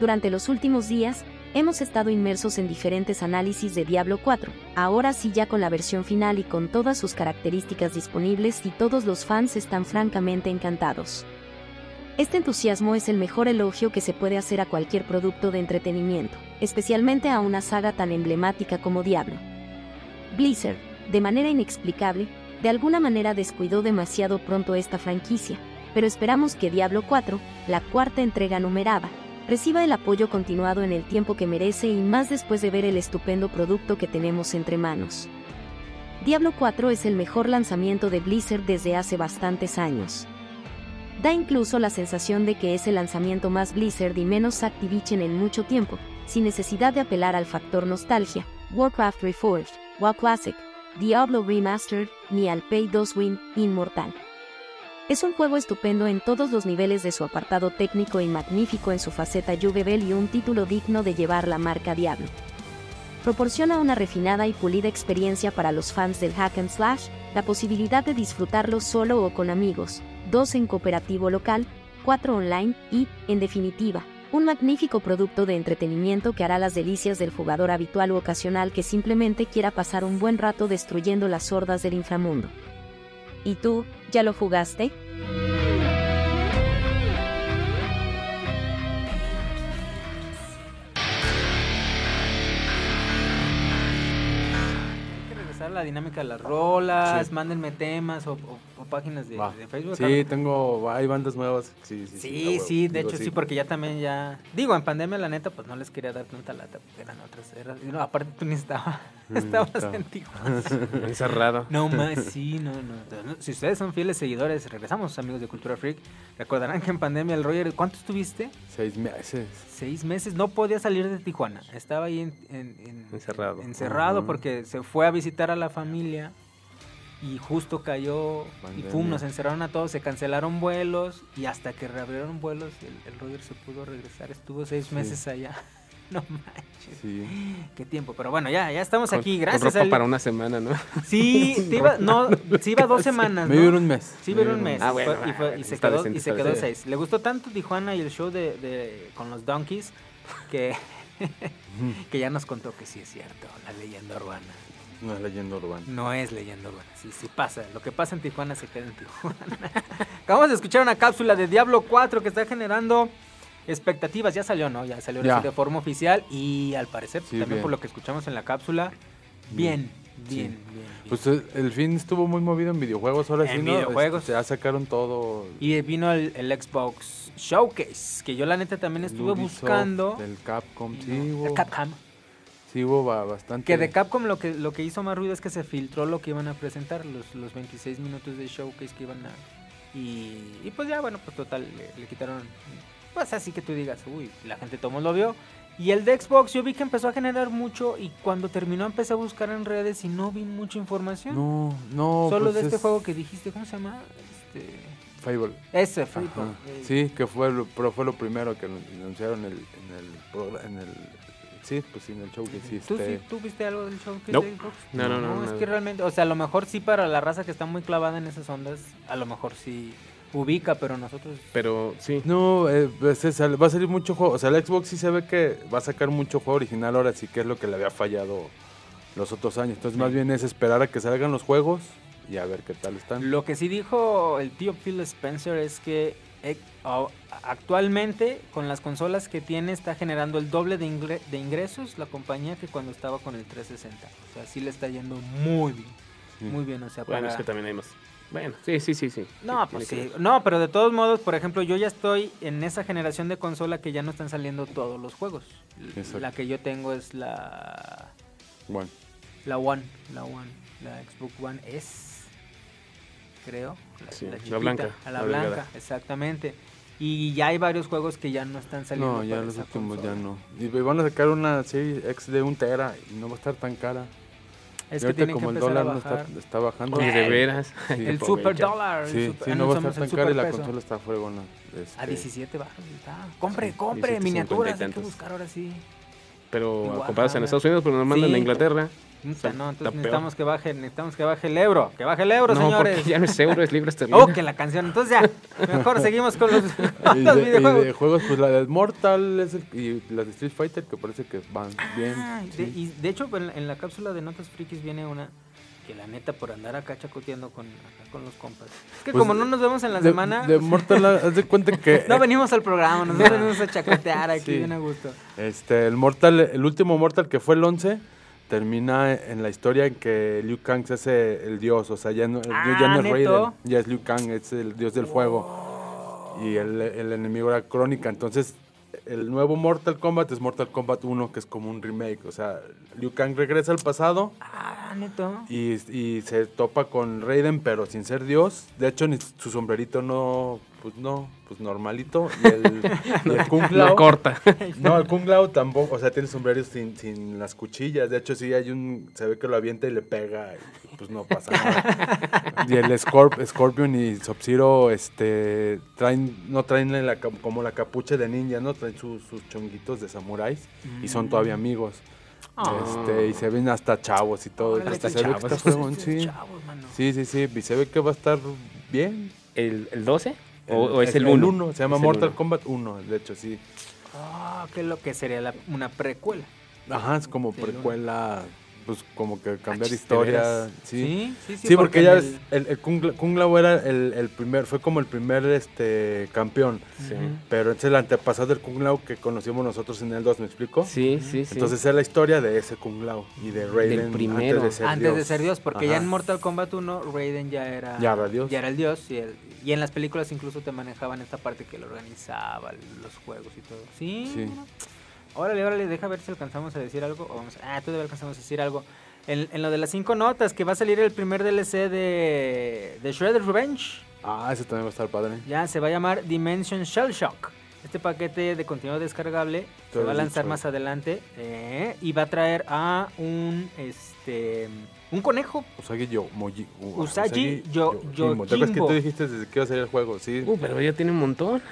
Speaker 7: Durante los últimos días, hemos estado inmersos en diferentes análisis de Diablo 4, ahora sí ya con la versión final y con todas sus características disponibles y todos los fans están francamente encantados. Este entusiasmo es el mejor elogio que se puede hacer a cualquier producto de entretenimiento, especialmente a una saga tan emblemática como Diablo. Blizzard, de manera inexplicable, de alguna manera descuidó demasiado pronto esta franquicia, pero esperamos que Diablo 4, la cuarta entrega numerada, reciba el apoyo continuado en el tiempo que merece y más después de ver el estupendo producto que tenemos entre manos. Diablo 4 es el mejor lanzamiento de Blizzard desde hace bastantes años. Da incluso la sensación de que es el lanzamiento más Blizzard y menos Activision en mucho tiempo, sin necesidad de apelar al factor nostalgia, Warcraft Reforged, WoW Classic, Diablo Remastered, ni al Pay 2 Win, Inmortal. Es un juego estupendo en todos los niveles de su apartado técnico y magnífico en su faceta juvenil y un título digno de llevar la marca Diablo. Proporciona una refinada y pulida experiencia para los fans del hack and slash, la posibilidad de disfrutarlo solo o con amigos, dos en cooperativo local, cuatro online y, en definitiva, un magnífico producto de entretenimiento que hará las delicias del jugador habitual u ocasional que simplemente quiera pasar un buen rato destruyendo las hordas del inframundo. ¿Y tú, ya lo jugaste?
Speaker 2: Hay que regresar a la dinámica de las rolas,
Speaker 4: Sí.
Speaker 2: mándenme temas o, o- o páginas de, de Facebook.
Speaker 4: Sí, tengo, hay bandas nuevas. Sí, sí,
Speaker 2: Sí, de
Speaker 4: Digo,
Speaker 2: hecho sí. porque ya también ya... Digo, en pandemia la neta pues no les quería dar tanta lata porque eran otras... eran- no, aparte tú ni estabas,
Speaker 4: Mm,
Speaker 2: estabas
Speaker 4: claro.
Speaker 2: en Tijuana.
Speaker 3: Encerrado.
Speaker 2: No más, sí, no, no, no. Si ustedes son fieles seguidores, regresamos amigos de Cultura Freak, recordarán que en pandemia el Roger, ¿cuánto estuviste?
Speaker 4: Seis meses.
Speaker 2: Seis meses, no podía salir de Tijuana, estaba ahí en, en- en-
Speaker 3: Encerrado.
Speaker 2: encerrado porque se fue a visitar a la familia y justo cayó y pum, nos encerraron a todos, se cancelaron vuelos y hasta que reabrieron vuelos el, el Roger se pudo regresar, estuvo seis
Speaker 4: Sí.
Speaker 2: meses allá. No manches.
Speaker 4: Sí.
Speaker 2: Qué tiempo, pero bueno, ya, ya estamos
Speaker 3: Con-
Speaker 2: aquí,
Speaker 3: con
Speaker 2: gracias.
Speaker 3: ropa
Speaker 2: Ali.
Speaker 3: para una semana, ¿no?
Speaker 2: Sí, te iba, no, sí iba dos semanas.
Speaker 4: Me
Speaker 2: ¿no?
Speaker 4: ir un mes.
Speaker 2: Sí,
Speaker 4: Me
Speaker 2: un mes.
Speaker 3: Ah,
Speaker 2: fue-
Speaker 3: bueno,
Speaker 2: y, fue- y se quedó,
Speaker 3: decente,
Speaker 2: y se quedó seis. Le gustó tanto Tijuana y el show de, de- con los Donkeys que, que ya nos contó que sí es cierto, la leyenda urbana.
Speaker 4: No es leyenda urbana.
Speaker 2: No es leyenda urbana, sí, sí pasa. Lo que pasa en Tijuana se queda en Tijuana. Acabamos de escuchar una cápsula de Diablo 4 que está generando expectativas. Ya salió, ¿no? Ya salió
Speaker 4: Ya.
Speaker 2: de forma oficial y al parecer,
Speaker 4: Sí,
Speaker 2: también
Speaker 4: bien.
Speaker 2: por lo que escuchamos en la cápsula, bien, bien,
Speaker 4: Sí.
Speaker 2: bien. bien.
Speaker 4: Pues eh, el fin estuvo muy movido en videojuegos. Ahora
Speaker 2: En
Speaker 4: sí, ¿no?
Speaker 2: videojuegos.
Speaker 4: Este, ya sacaron todo.
Speaker 2: Y vino el, el Xbox Showcase, que yo la neta también
Speaker 4: el
Speaker 2: estuve buscando.
Speaker 4: Del Capcom. Sí,
Speaker 2: de Capcom.
Speaker 4: Sí hubo bastante.
Speaker 2: Que de Capcom lo que, lo que hizo más ruido es que se filtró lo que iban a presentar, los, los 26 minutos de showcase que iban a... Y, y pues ya, bueno, pues total, le, le quitaron... Pues así que tú digas, uy, la gente todo lo vio. Y el de Xbox yo vi que empezó a generar mucho y cuando terminó empecé a buscar en redes y no vi mucha información.
Speaker 4: No, no.
Speaker 2: Solo
Speaker 4: pues
Speaker 2: de este
Speaker 4: es
Speaker 2: juego que dijiste, ¿cómo se llama? Este...
Speaker 4: Fable.
Speaker 2: Ese. Eh,
Speaker 4: Sí, que fue lo, pero fue lo primero que anunciaron en el, en el programa, en el sí, pues sí, en el show que sí,
Speaker 2: ¿Tú, sí, ¿Tú viste algo del show que
Speaker 3: Nope.
Speaker 2: de Xbox?
Speaker 3: No, no, no,
Speaker 2: es
Speaker 3: nada.
Speaker 2: que realmente, o sea, a lo mejor sí para la raza que está muy clavada en esas ondas, a lo mejor sí ubica, pero nosotros...
Speaker 3: Pero sí.
Speaker 4: No, eh, pues, es- va a salir mucho juego. O sea, el Xbox sí se ve que va a sacar mucho juego original ahora sí que es lo que le había fallado los otros años. Entonces, más bien es esperar a que salgan los juegos y a ver qué tal están.
Speaker 2: Lo que sí dijo el tío Phil Spencer es que actualmente con las consolas que tiene está generando el doble de, ingre- de ingresos la compañía que cuando estaba con el 360. O sea, sí le está yendo muy bien.
Speaker 4: Sí.
Speaker 2: Muy bien, o sea,
Speaker 3: Bueno,
Speaker 2: para...
Speaker 3: es que también hay más. Bueno, sí, sí, sí, sí.
Speaker 2: No,
Speaker 3: Sí,
Speaker 2: pues sí. No, pero de todos modos, por ejemplo, yo ya estoy en esa generación de consola que ya no están saliendo todos los juegos.
Speaker 4: Exacto.
Speaker 2: La que yo tengo es la
Speaker 4: Bueno,
Speaker 2: la One, la One, la Xbox One S. creo.
Speaker 3: Sí, la
Speaker 2: chiquita,
Speaker 3: blanca,
Speaker 2: A la,
Speaker 3: la
Speaker 2: blanca,
Speaker 3: delgada.
Speaker 2: exactamente. Y ya hay varios juegos que ya no están saliendo.
Speaker 4: No, ya los últimos ya no. Y van a sacar una serie X de un tera y no va a estar tan cara.
Speaker 2: Es
Speaker 4: Y
Speaker 2: que
Speaker 4: como el dólar no está, bajando.
Speaker 3: Oye, de veras.
Speaker 4: Sí.
Speaker 2: El super dólar. el
Speaker 4: Sí,
Speaker 2: super-
Speaker 4: sí,
Speaker 2: ah,
Speaker 4: no va a estar tan cara y la consola está fregona. Este,
Speaker 2: A 17 baros está. Compre,
Speaker 3: Sí,
Speaker 2: compre,
Speaker 3: 17,
Speaker 2: miniaturas. Hay
Speaker 3: 50 y
Speaker 2: que buscar ahora sí.
Speaker 3: Pero
Speaker 2: Igual,
Speaker 3: compradas en Estados Unidos, pero nos mandan
Speaker 2: Sí.
Speaker 3: a Inglaterra.
Speaker 2: Puta, no, entonces
Speaker 3: peor.
Speaker 2: necesitamos que baje, necesitamos que baje el euro. Que baje el euro,
Speaker 3: no,
Speaker 2: señores.
Speaker 3: porque ya no es euro, es libra esterlina.
Speaker 2: Oh, que la canción. Entonces ya, mejor seguimos con los,
Speaker 4: y,
Speaker 2: los
Speaker 4: de, y
Speaker 2: videojuegos.
Speaker 4: de juegos, pues la de Mortal es el- y la de Street Fighter que parece que van bien.
Speaker 2: Ah,
Speaker 4: sí.
Speaker 2: de, y de hecho, en, en la cápsula de Notas Frikis viene una que la neta por andar acá chacoteando con, acá con los compas. Es que
Speaker 4: Pues,
Speaker 2: como no nos vemos en la
Speaker 4: de,
Speaker 2: semana,
Speaker 4: De Mortal, haz de cuenta que.
Speaker 2: no venimos al programa, nos venimos a chacotear aquí
Speaker 4: Sí.
Speaker 2: bien a gusto.
Speaker 4: Este, el Mortal, el último Mortal que fue el 11, termina en la historia en que Liu Kang se hace el dios, o sea, ya no, ya
Speaker 2: Ah,
Speaker 4: no es. Raiden, ya es Liu Kang, es el dios del fuego. Y el, el enemigo era Crónica, entonces el nuevo Mortal Kombat es Mortal Kombat 1, que es como un remake, o sea, Liu Kang regresa al pasado
Speaker 2: Ah, neto.
Speaker 4: y, y se topa con Raiden, pero sin ser dios. De hecho, ni su sombrerito no, pues no, pues normalito. Y el, y el Kung
Speaker 3: La
Speaker 4: Lao,
Speaker 3: corta.
Speaker 4: no, el Kung Lao tampoco, o sea, tiene sombrero sin, sin las cuchillas. De hecho, sí hay un, se ve que lo avienta y le pega, y pues no pasa nada. y el Scorp- Scorpion y Sub-Zero, este, traen, no traen la, como la capucha de ninja, ¿no? Traen sus- sus chonguitos de samuráis y son todavía amigos. Este, y se ven hasta chavos y todo.
Speaker 2: Órale,
Speaker 4: Hasta se ve que
Speaker 3: chavos.
Speaker 4: está sí.
Speaker 2: chavos.
Speaker 4: Sí, sí, sí. Y se ve que va a estar bien.
Speaker 3: ¿El, el 12? ¿O, o es el 1?
Speaker 4: 1. Se llama
Speaker 3: Es
Speaker 4: Mortal
Speaker 3: uno.
Speaker 4: Kombat 1, de hecho, sí.
Speaker 2: Ah, que lo que sería la- una precuela.
Speaker 4: Ajá, es como
Speaker 2: Sí, el uno.
Speaker 4: Pues como que cambiar
Speaker 3: chis, ¿de
Speaker 4: historia.
Speaker 3: veras?
Speaker 4: Sí,
Speaker 2: sí,
Speaker 4: Sí, porque, ya
Speaker 2: el-
Speaker 4: ves, el, el Kung, Kung Lao era el, el primer, fue como el primer este campeón.
Speaker 3: Sí.
Speaker 4: Pero es el antepasado del Kung Lao que conocimos nosotros en el 2, ¿me explico?
Speaker 3: Sí, sí, sí.
Speaker 4: Entonces es la historia de ese Kung Lao y de Raiden
Speaker 3: primero.
Speaker 4: antes de ser
Speaker 2: Antes
Speaker 4: Dios.
Speaker 2: de ser Dios, porque ya en Mortal Kombat 1 Raiden ya era,
Speaker 4: Ya era Dios.
Speaker 2: Ya era el Dios. Y, el- y en las películas incluso te manejaban esta parte que lo organizaba, los juegos y todo. Sí.
Speaker 4: Sí.
Speaker 2: Órale, órale, deja ver si alcanzamos a decir algo. o vamos a- ah, todavía alcanzamos a decir algo. En, en lo de las cinco notas, que va a salir el primer DLC de, de Shredder's Revenge.
Speaker 4: Ah, ese también va a estar padre.
Speaker 2: Ya se va a llamar Dimension Shell Shock. Este paquete de contenido descargable se va a lanzar
Speaker 4: dicho.
Speaker 2: más adelante eh, y va a traer a un este un conejo.
Speaker 4: Usagi Yo, Moji, uh,
Speaker 2: Usagi Yo-
Speaker 4: Yojimbo. ¿Te acuerdas que tú dijiste desde que iba a salir el juego? Sí.
Speaker 3: Uh, pero ya tiene un montón.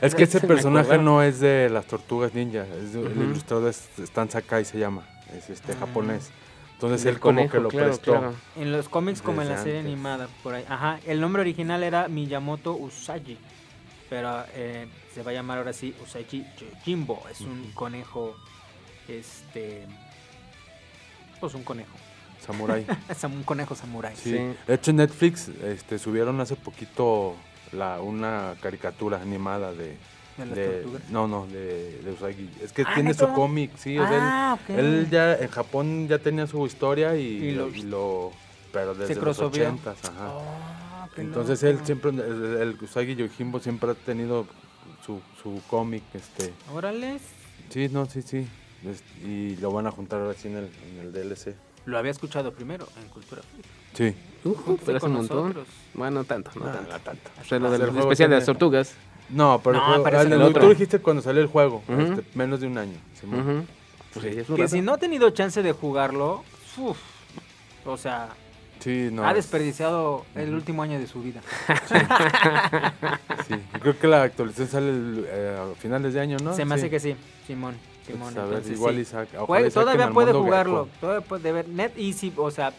Speaker 4: es que ese personaje no es de las tortugas ninja. Es de- El
Speaker 3: Ujú.
Speaker 4: ilustrador es Stan Sakai se llama. Es este
Speaker 2: Ah.
Speaker 4: japonés. Entonces él como
Speaker 3: conejo,
Speaker 4: que lo
Speaker 3: claro,
Speaker 4: prestó.
Speaker 3: claro.
Speaker 2: En los cómics como en la serie
Speaker 4: antes.
Speaker 2: animada, por ahí. Ajá, el nombre original era Miyamoto Usagi, pero eh, se va a llamar ahora sí Usagi Yojimbo. Es un conejo, este, pues un conejo,
Speaker 4: Samurai.
Speaker 2: es un conejo samurái.
Speaker 4: Sí.
Speaker 3: Sí.
Speaker 4: De hecho en Netflix este, subieron hace poquito la, una caricatura animada de...
Speaker 2: ¿De las
Speaker 4: de-
Speaker 2: tortugas?
Speaker 4: no, no, de, de Usagi. Es que
Speaker 2: Ah,
Speaker 4: tiene su cómic, sí. o sea,
Speaker 2: Ah,
Speaker 4: él,
Speaker 2: ok.
Speaker 4: él ya en Japón ya tenía su historia y,
Speaker 2: Y
Speaker 4: lo,
Speaker 2: lo-
Speaker 4: y lo- Pero desde los
Speaker 2: crossoveó.
Speaker 4: ochentas, ajá.
Speaker 2: Ah, qué
Speaker 4: Entonces
Speaker 2: loco.
Speaker 4: él siempre, el, el Usagi Yojimbo siempre ha tenido su, su cómic, este,
Speaker 2: Órale,
Speaker 4: sí, no, sí, sí, y lo van a juntar ahora sí en el, en el DLC.
Speaker 2: Lo había escuchado primero en Cultura Freak.
Speaker 4: Sí.
Speaker 3: Uh, pero hace
Speaker 2: con
Speaker 3: un montón.
Speaker 2: nosotros.
Speaker 3: Bueno, no tanto, no
Speaker 4: No,
Speaker 3: tanto.
Speaker 4: no tanto.
Speaker 3: O sea, lo
Speaker 4: Ah,
Speaker 3: del
Speaker 4: el juego
Speaker 3: especial de las tortugas.
Speaker 4: No, pero el
Speaker 2: No,
Speaker 4: ah, el de-
Speaker 3: el
Speaker 4: tú dijiste cuando salió el juego, este, menos de un año. Simón.
Speaker 3: Ujú. Pues sí, es un
Speaker 2: Que
Speaker 3: rato.
Speaker 2: si no ha tenido chance de jugarlo, uf, o sea,
Speaker 4: Sí, no.
Speaker 2: ha
Speaker 4: es-
Speaker 2: desperdiciado el último año de su vida.
Speaker 4: Sí, yo creo que la actualización sale el, eh, a finales de año, ¿no?
Speaker 2: Se me
Speaker 4: Sí.
Speaker 2: hace que sí, Simón. Simón,
Speaker 4: Pues, a ver,
Speaker 2: entonces
Speaker 4: igual
Speaker 2: sí.
Speaker 4: ojalá saquen
Speaker 2: todavía puede jugarlo, todavía puede ver net easy, o sea,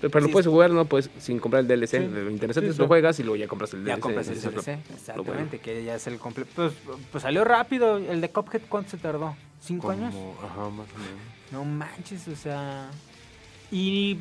Speaker 3: Pero, pero lo puedes
Speaker 2: es-
Speaker 3: jugar, ¿no? Pues sin comprar el DLC.
Speaker 4: Sí.
Speaker 3: Lo interesante
Speaker 4: Sí,
Speaker 3: es
Speaker 4: sí.
Speaker 3: lo juegas y luego ya compras el DLC.
Speaker 2: ya compras el
Speaker 3: lo-
Speaker 2: DLC,
Speaker 3: lo
Speaker 2: exactamente, que ya es el completo. Pues, pues salió rápido, el de Cuphead, ¿cuánto se tardó? ¿Cinco años?
Speaker 4: Como- Ajá, más o menos.
Speaker 2: No manches, o sea. Y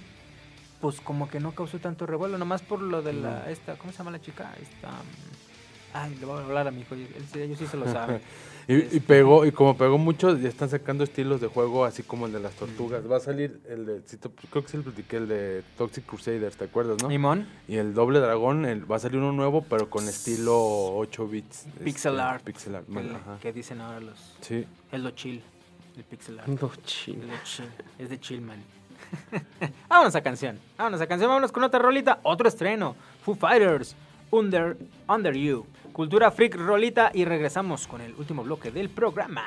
Speaker 2: pues como que no causó tanto revuelo, nomás por lo de la esta, ¿cómo se llama la chica? Esta mm, Ay, le voy a hablar a mi hijo, él sí- ellos sí se lo saben.
Speaker 4: Y, y pegó, y como pegó mucho, ya están sacando estilos de juego así como el de las tortugas. Va a salir el de, te- creo que lo platiqué, el de Toxic Crusaders, ¿te acuerdas, no?
Speaker 2: Limón,
Speaker 4: Y el doble dragón, el- va a salir uno nuevo, pero con estilo 8 bits.
Speaker 2: Pixel
Speaker 4: este,
Speaker 2: art.
Speaker 4: Pixel art,
Speaker 2: que,
Speaker 4: man,
Speaker 2: le-
Speaker 4: ajá.
Speaker 2: que dicen ahora los
Speaker 4: Sí.
Speaker 2: es lo chill, el pixel art. Es
Speaker 3: chino.
Speaker 2: de chill, es de chill, man. vámonos a canción, vámonos a canción, vámonos con otra rolita, otro estreno.
Speaker 8: Foo Fighters, Under, Under You. Cultura Freak Rolita y regresamos con el último bloque del programa.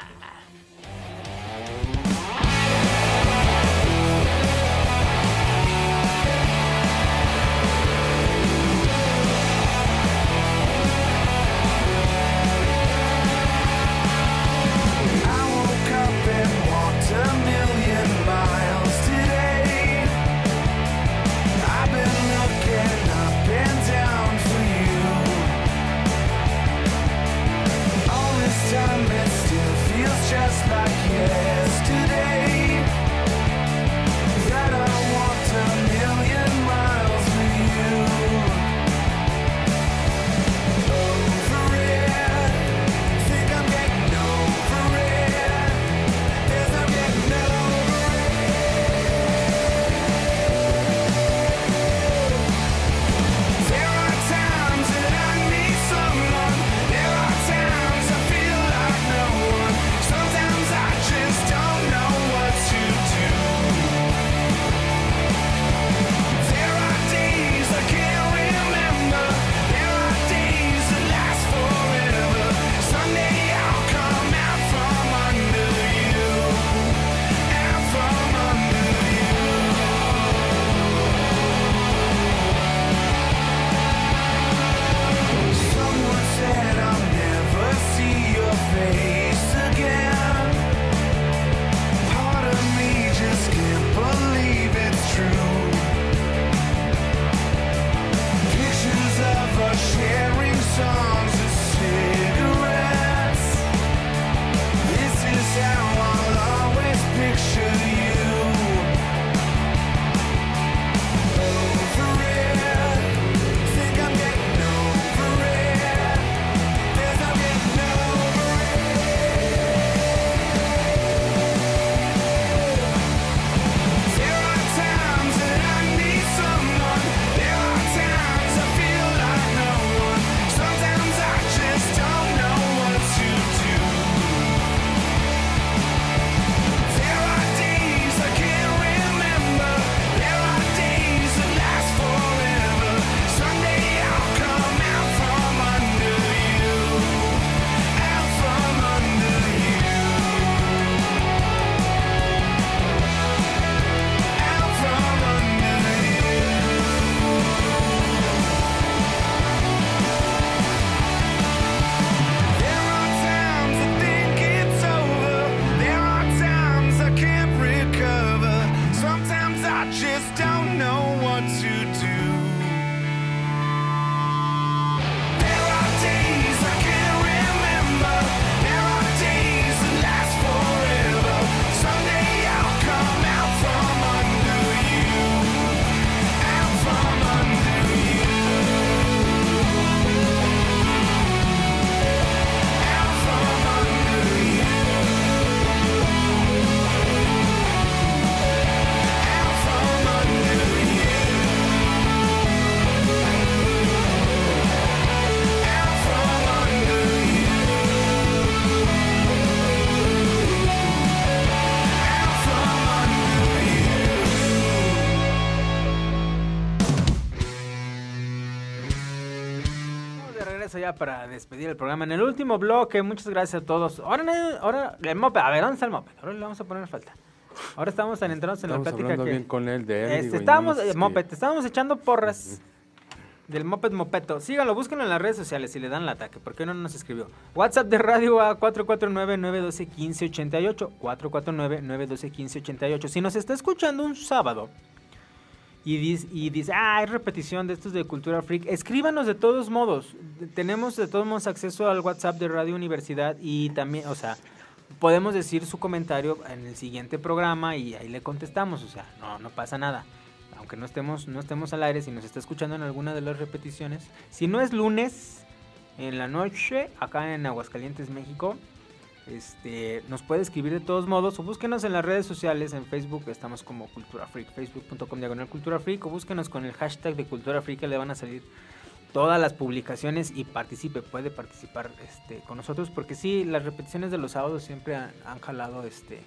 Speaker 8: Ya para despedir el programa. En el último bloque, muchas gracias a todos. Ahora, ahora el moped, a ver, ¿dónde está el moped? Ahora le vamos a poner falta. Ahora estamos entrados en
Speaker 4: Estamos
Speaker 8: la plática que...
Speaker 4: bien con él de él.
Speaker 8: Este,
Speaker 4: digo,
Speaker 8: estábamos,
Speaker 4: más
Speaker 8: eh,
Speaker 4: que-
Speaker 8: moped, estábamos echando porras del moped mopeto. Síganlo, búsquenlo en las redes sociales y le dan el ataque. ¿Por qué no nos escribió? WhatsApp de radio a 449-912-1588. 449-912-1588. Si nos está escuchando un sábado y dice, y dice, ah, hay repetición de estos de Cultura Freak, escríbanos de todos modos. Tenemos de todos modos acceso al WhatsApp de Radio Universidad y también, o sea, podemos decir su comentario en el siguiente programa y ahí le contestamos, o sea, no, no pasa nada. Aunque no estemos, no estemos al aire, si nos está escuchando en alguna de las repeticiones, si no es lunes en la noche, acá en Aguascalientes, México, este, nos puede escribir de todos modos o búsquenos en las redes sociales, en Facebook estamos como Cultura Freak, facebook.com diagonal Cultura o búsquenos con el hashtag de Cultura Freak que le van a salir todas las publicaciones y participe, puede participar este, con nosotros porque sí, las repeticiones de los sábados siempre han, jalado este,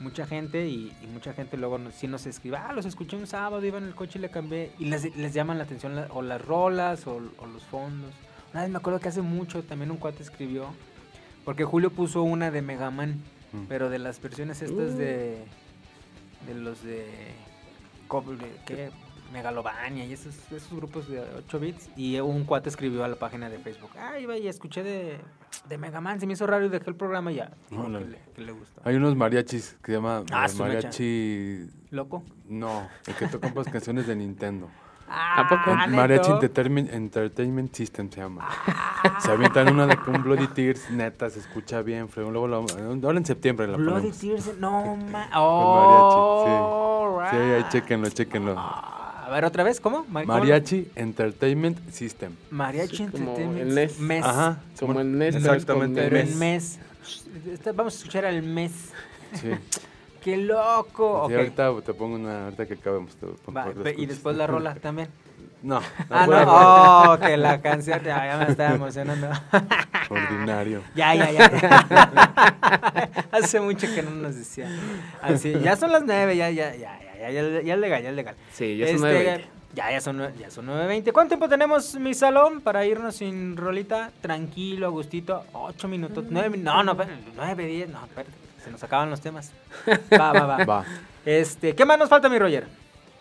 Speaker 2: mucha gente y, mucha gente luego nos, sí nos escribe, ah, los escuché un sábado, iba en el coche y le cambié. Y les, les llaman la atención o las rolas o, o los fondos. Una vez me acuerdo que hace mucho también un cuate escribió, porque Julio puso una de Mega Man,
Speaker 4: Mm.
Speaker 2: pero de las versiones estas de, de los de, ¿qué? Megalovania y esos, esos grupos de 8 bits. Y un cuate escribió a la página de Facebook, ay, vaya, escuché de, de Mega Man, se me hizo raro y dejé el programa y ya. Dijo que, le, que le gustó.
Speaker 4: Hay unos mariachis que se llama
Speaker 2: Ah,
Speaker 4: eh, mariachi...
Speaker 2: ¿Loco?
Speaker 4: No, el que tocan pues canciones de Nintendo.
Speaker 3: ¿A poco?
Speaker 2: Ah,
Speaker 4: Mariachi
Speaker 2: ¿neto?
Speaker 4: Entertainment, Entertainment System se llama. Se avientan una de con Bloody Tears, neta, se escucha bien. fregón. Luego, lo- ahora en septiembre la
Speaker 2: Bloody
Speaker 4: ponemos.
Speaker 2: Tears, no ma... Oh,
Speaker 4: mariachi, sí. Sí, ahí
Speaker 2: right.
Speaker 4: chéquenlo, chéquenlo.
Speaker 2: A ver, otra vez, ¿cómo? Ma- ¿cómo?
Speaker 4: Mariachi Entertainment System.
Speaker 2: Mariachi
Speaker 3: Sí,
Speaker 2: Entertainment.
Speaker 3: el NES.
Speaker 2: Mes.
Speaker 4: Ajá.
Speaker 3: Como el NES, pero es
Speaker 4: Exactamente.
Speaker 2: Pero
Speaker 4: mes.
Speaker 2: en mes. Este- Vamos a escuchar al mes.
Speaker 4: Sí.
Speaker 2: ¡Qué loco!
Speaker 4: Sí,
Speaker 2: Ok.
Speaker 4: ahorita te pongo una, ahorita que acabemos. te pongo
Speaker 2: Va, y después la rola también.
Speaker 4: No.
Speaker 2: Ah, no. Oh, que la canción. Ya, ya me estaba emocionando.
Speaker 4: Ordinario.
Speaker 2: Ya, ya, ya. Hace mucho que no nos decía. Así, ya son las nueve, ya, ya, ya, ya, ya, ya, ya es legal, ya es legal.
Speaker 3: Sí, ya son
Speaker 2: Este,
Speaker 3: 9:20.
Speaker 2: Ya, ya son, ya son 9.20. ¿Cuánto tiempo tenemos, mi salón, para irnos sin rolita? Tranquilo, Agustito. Ocho minutos. Nueve, min- no, no, espérate, nueve, diez. No, espérate. Se nos acaban los temas. Va, va, va.
Speaker 4: Va.
Speaker 2: Este, ¿qué más nos falta, mi Roger?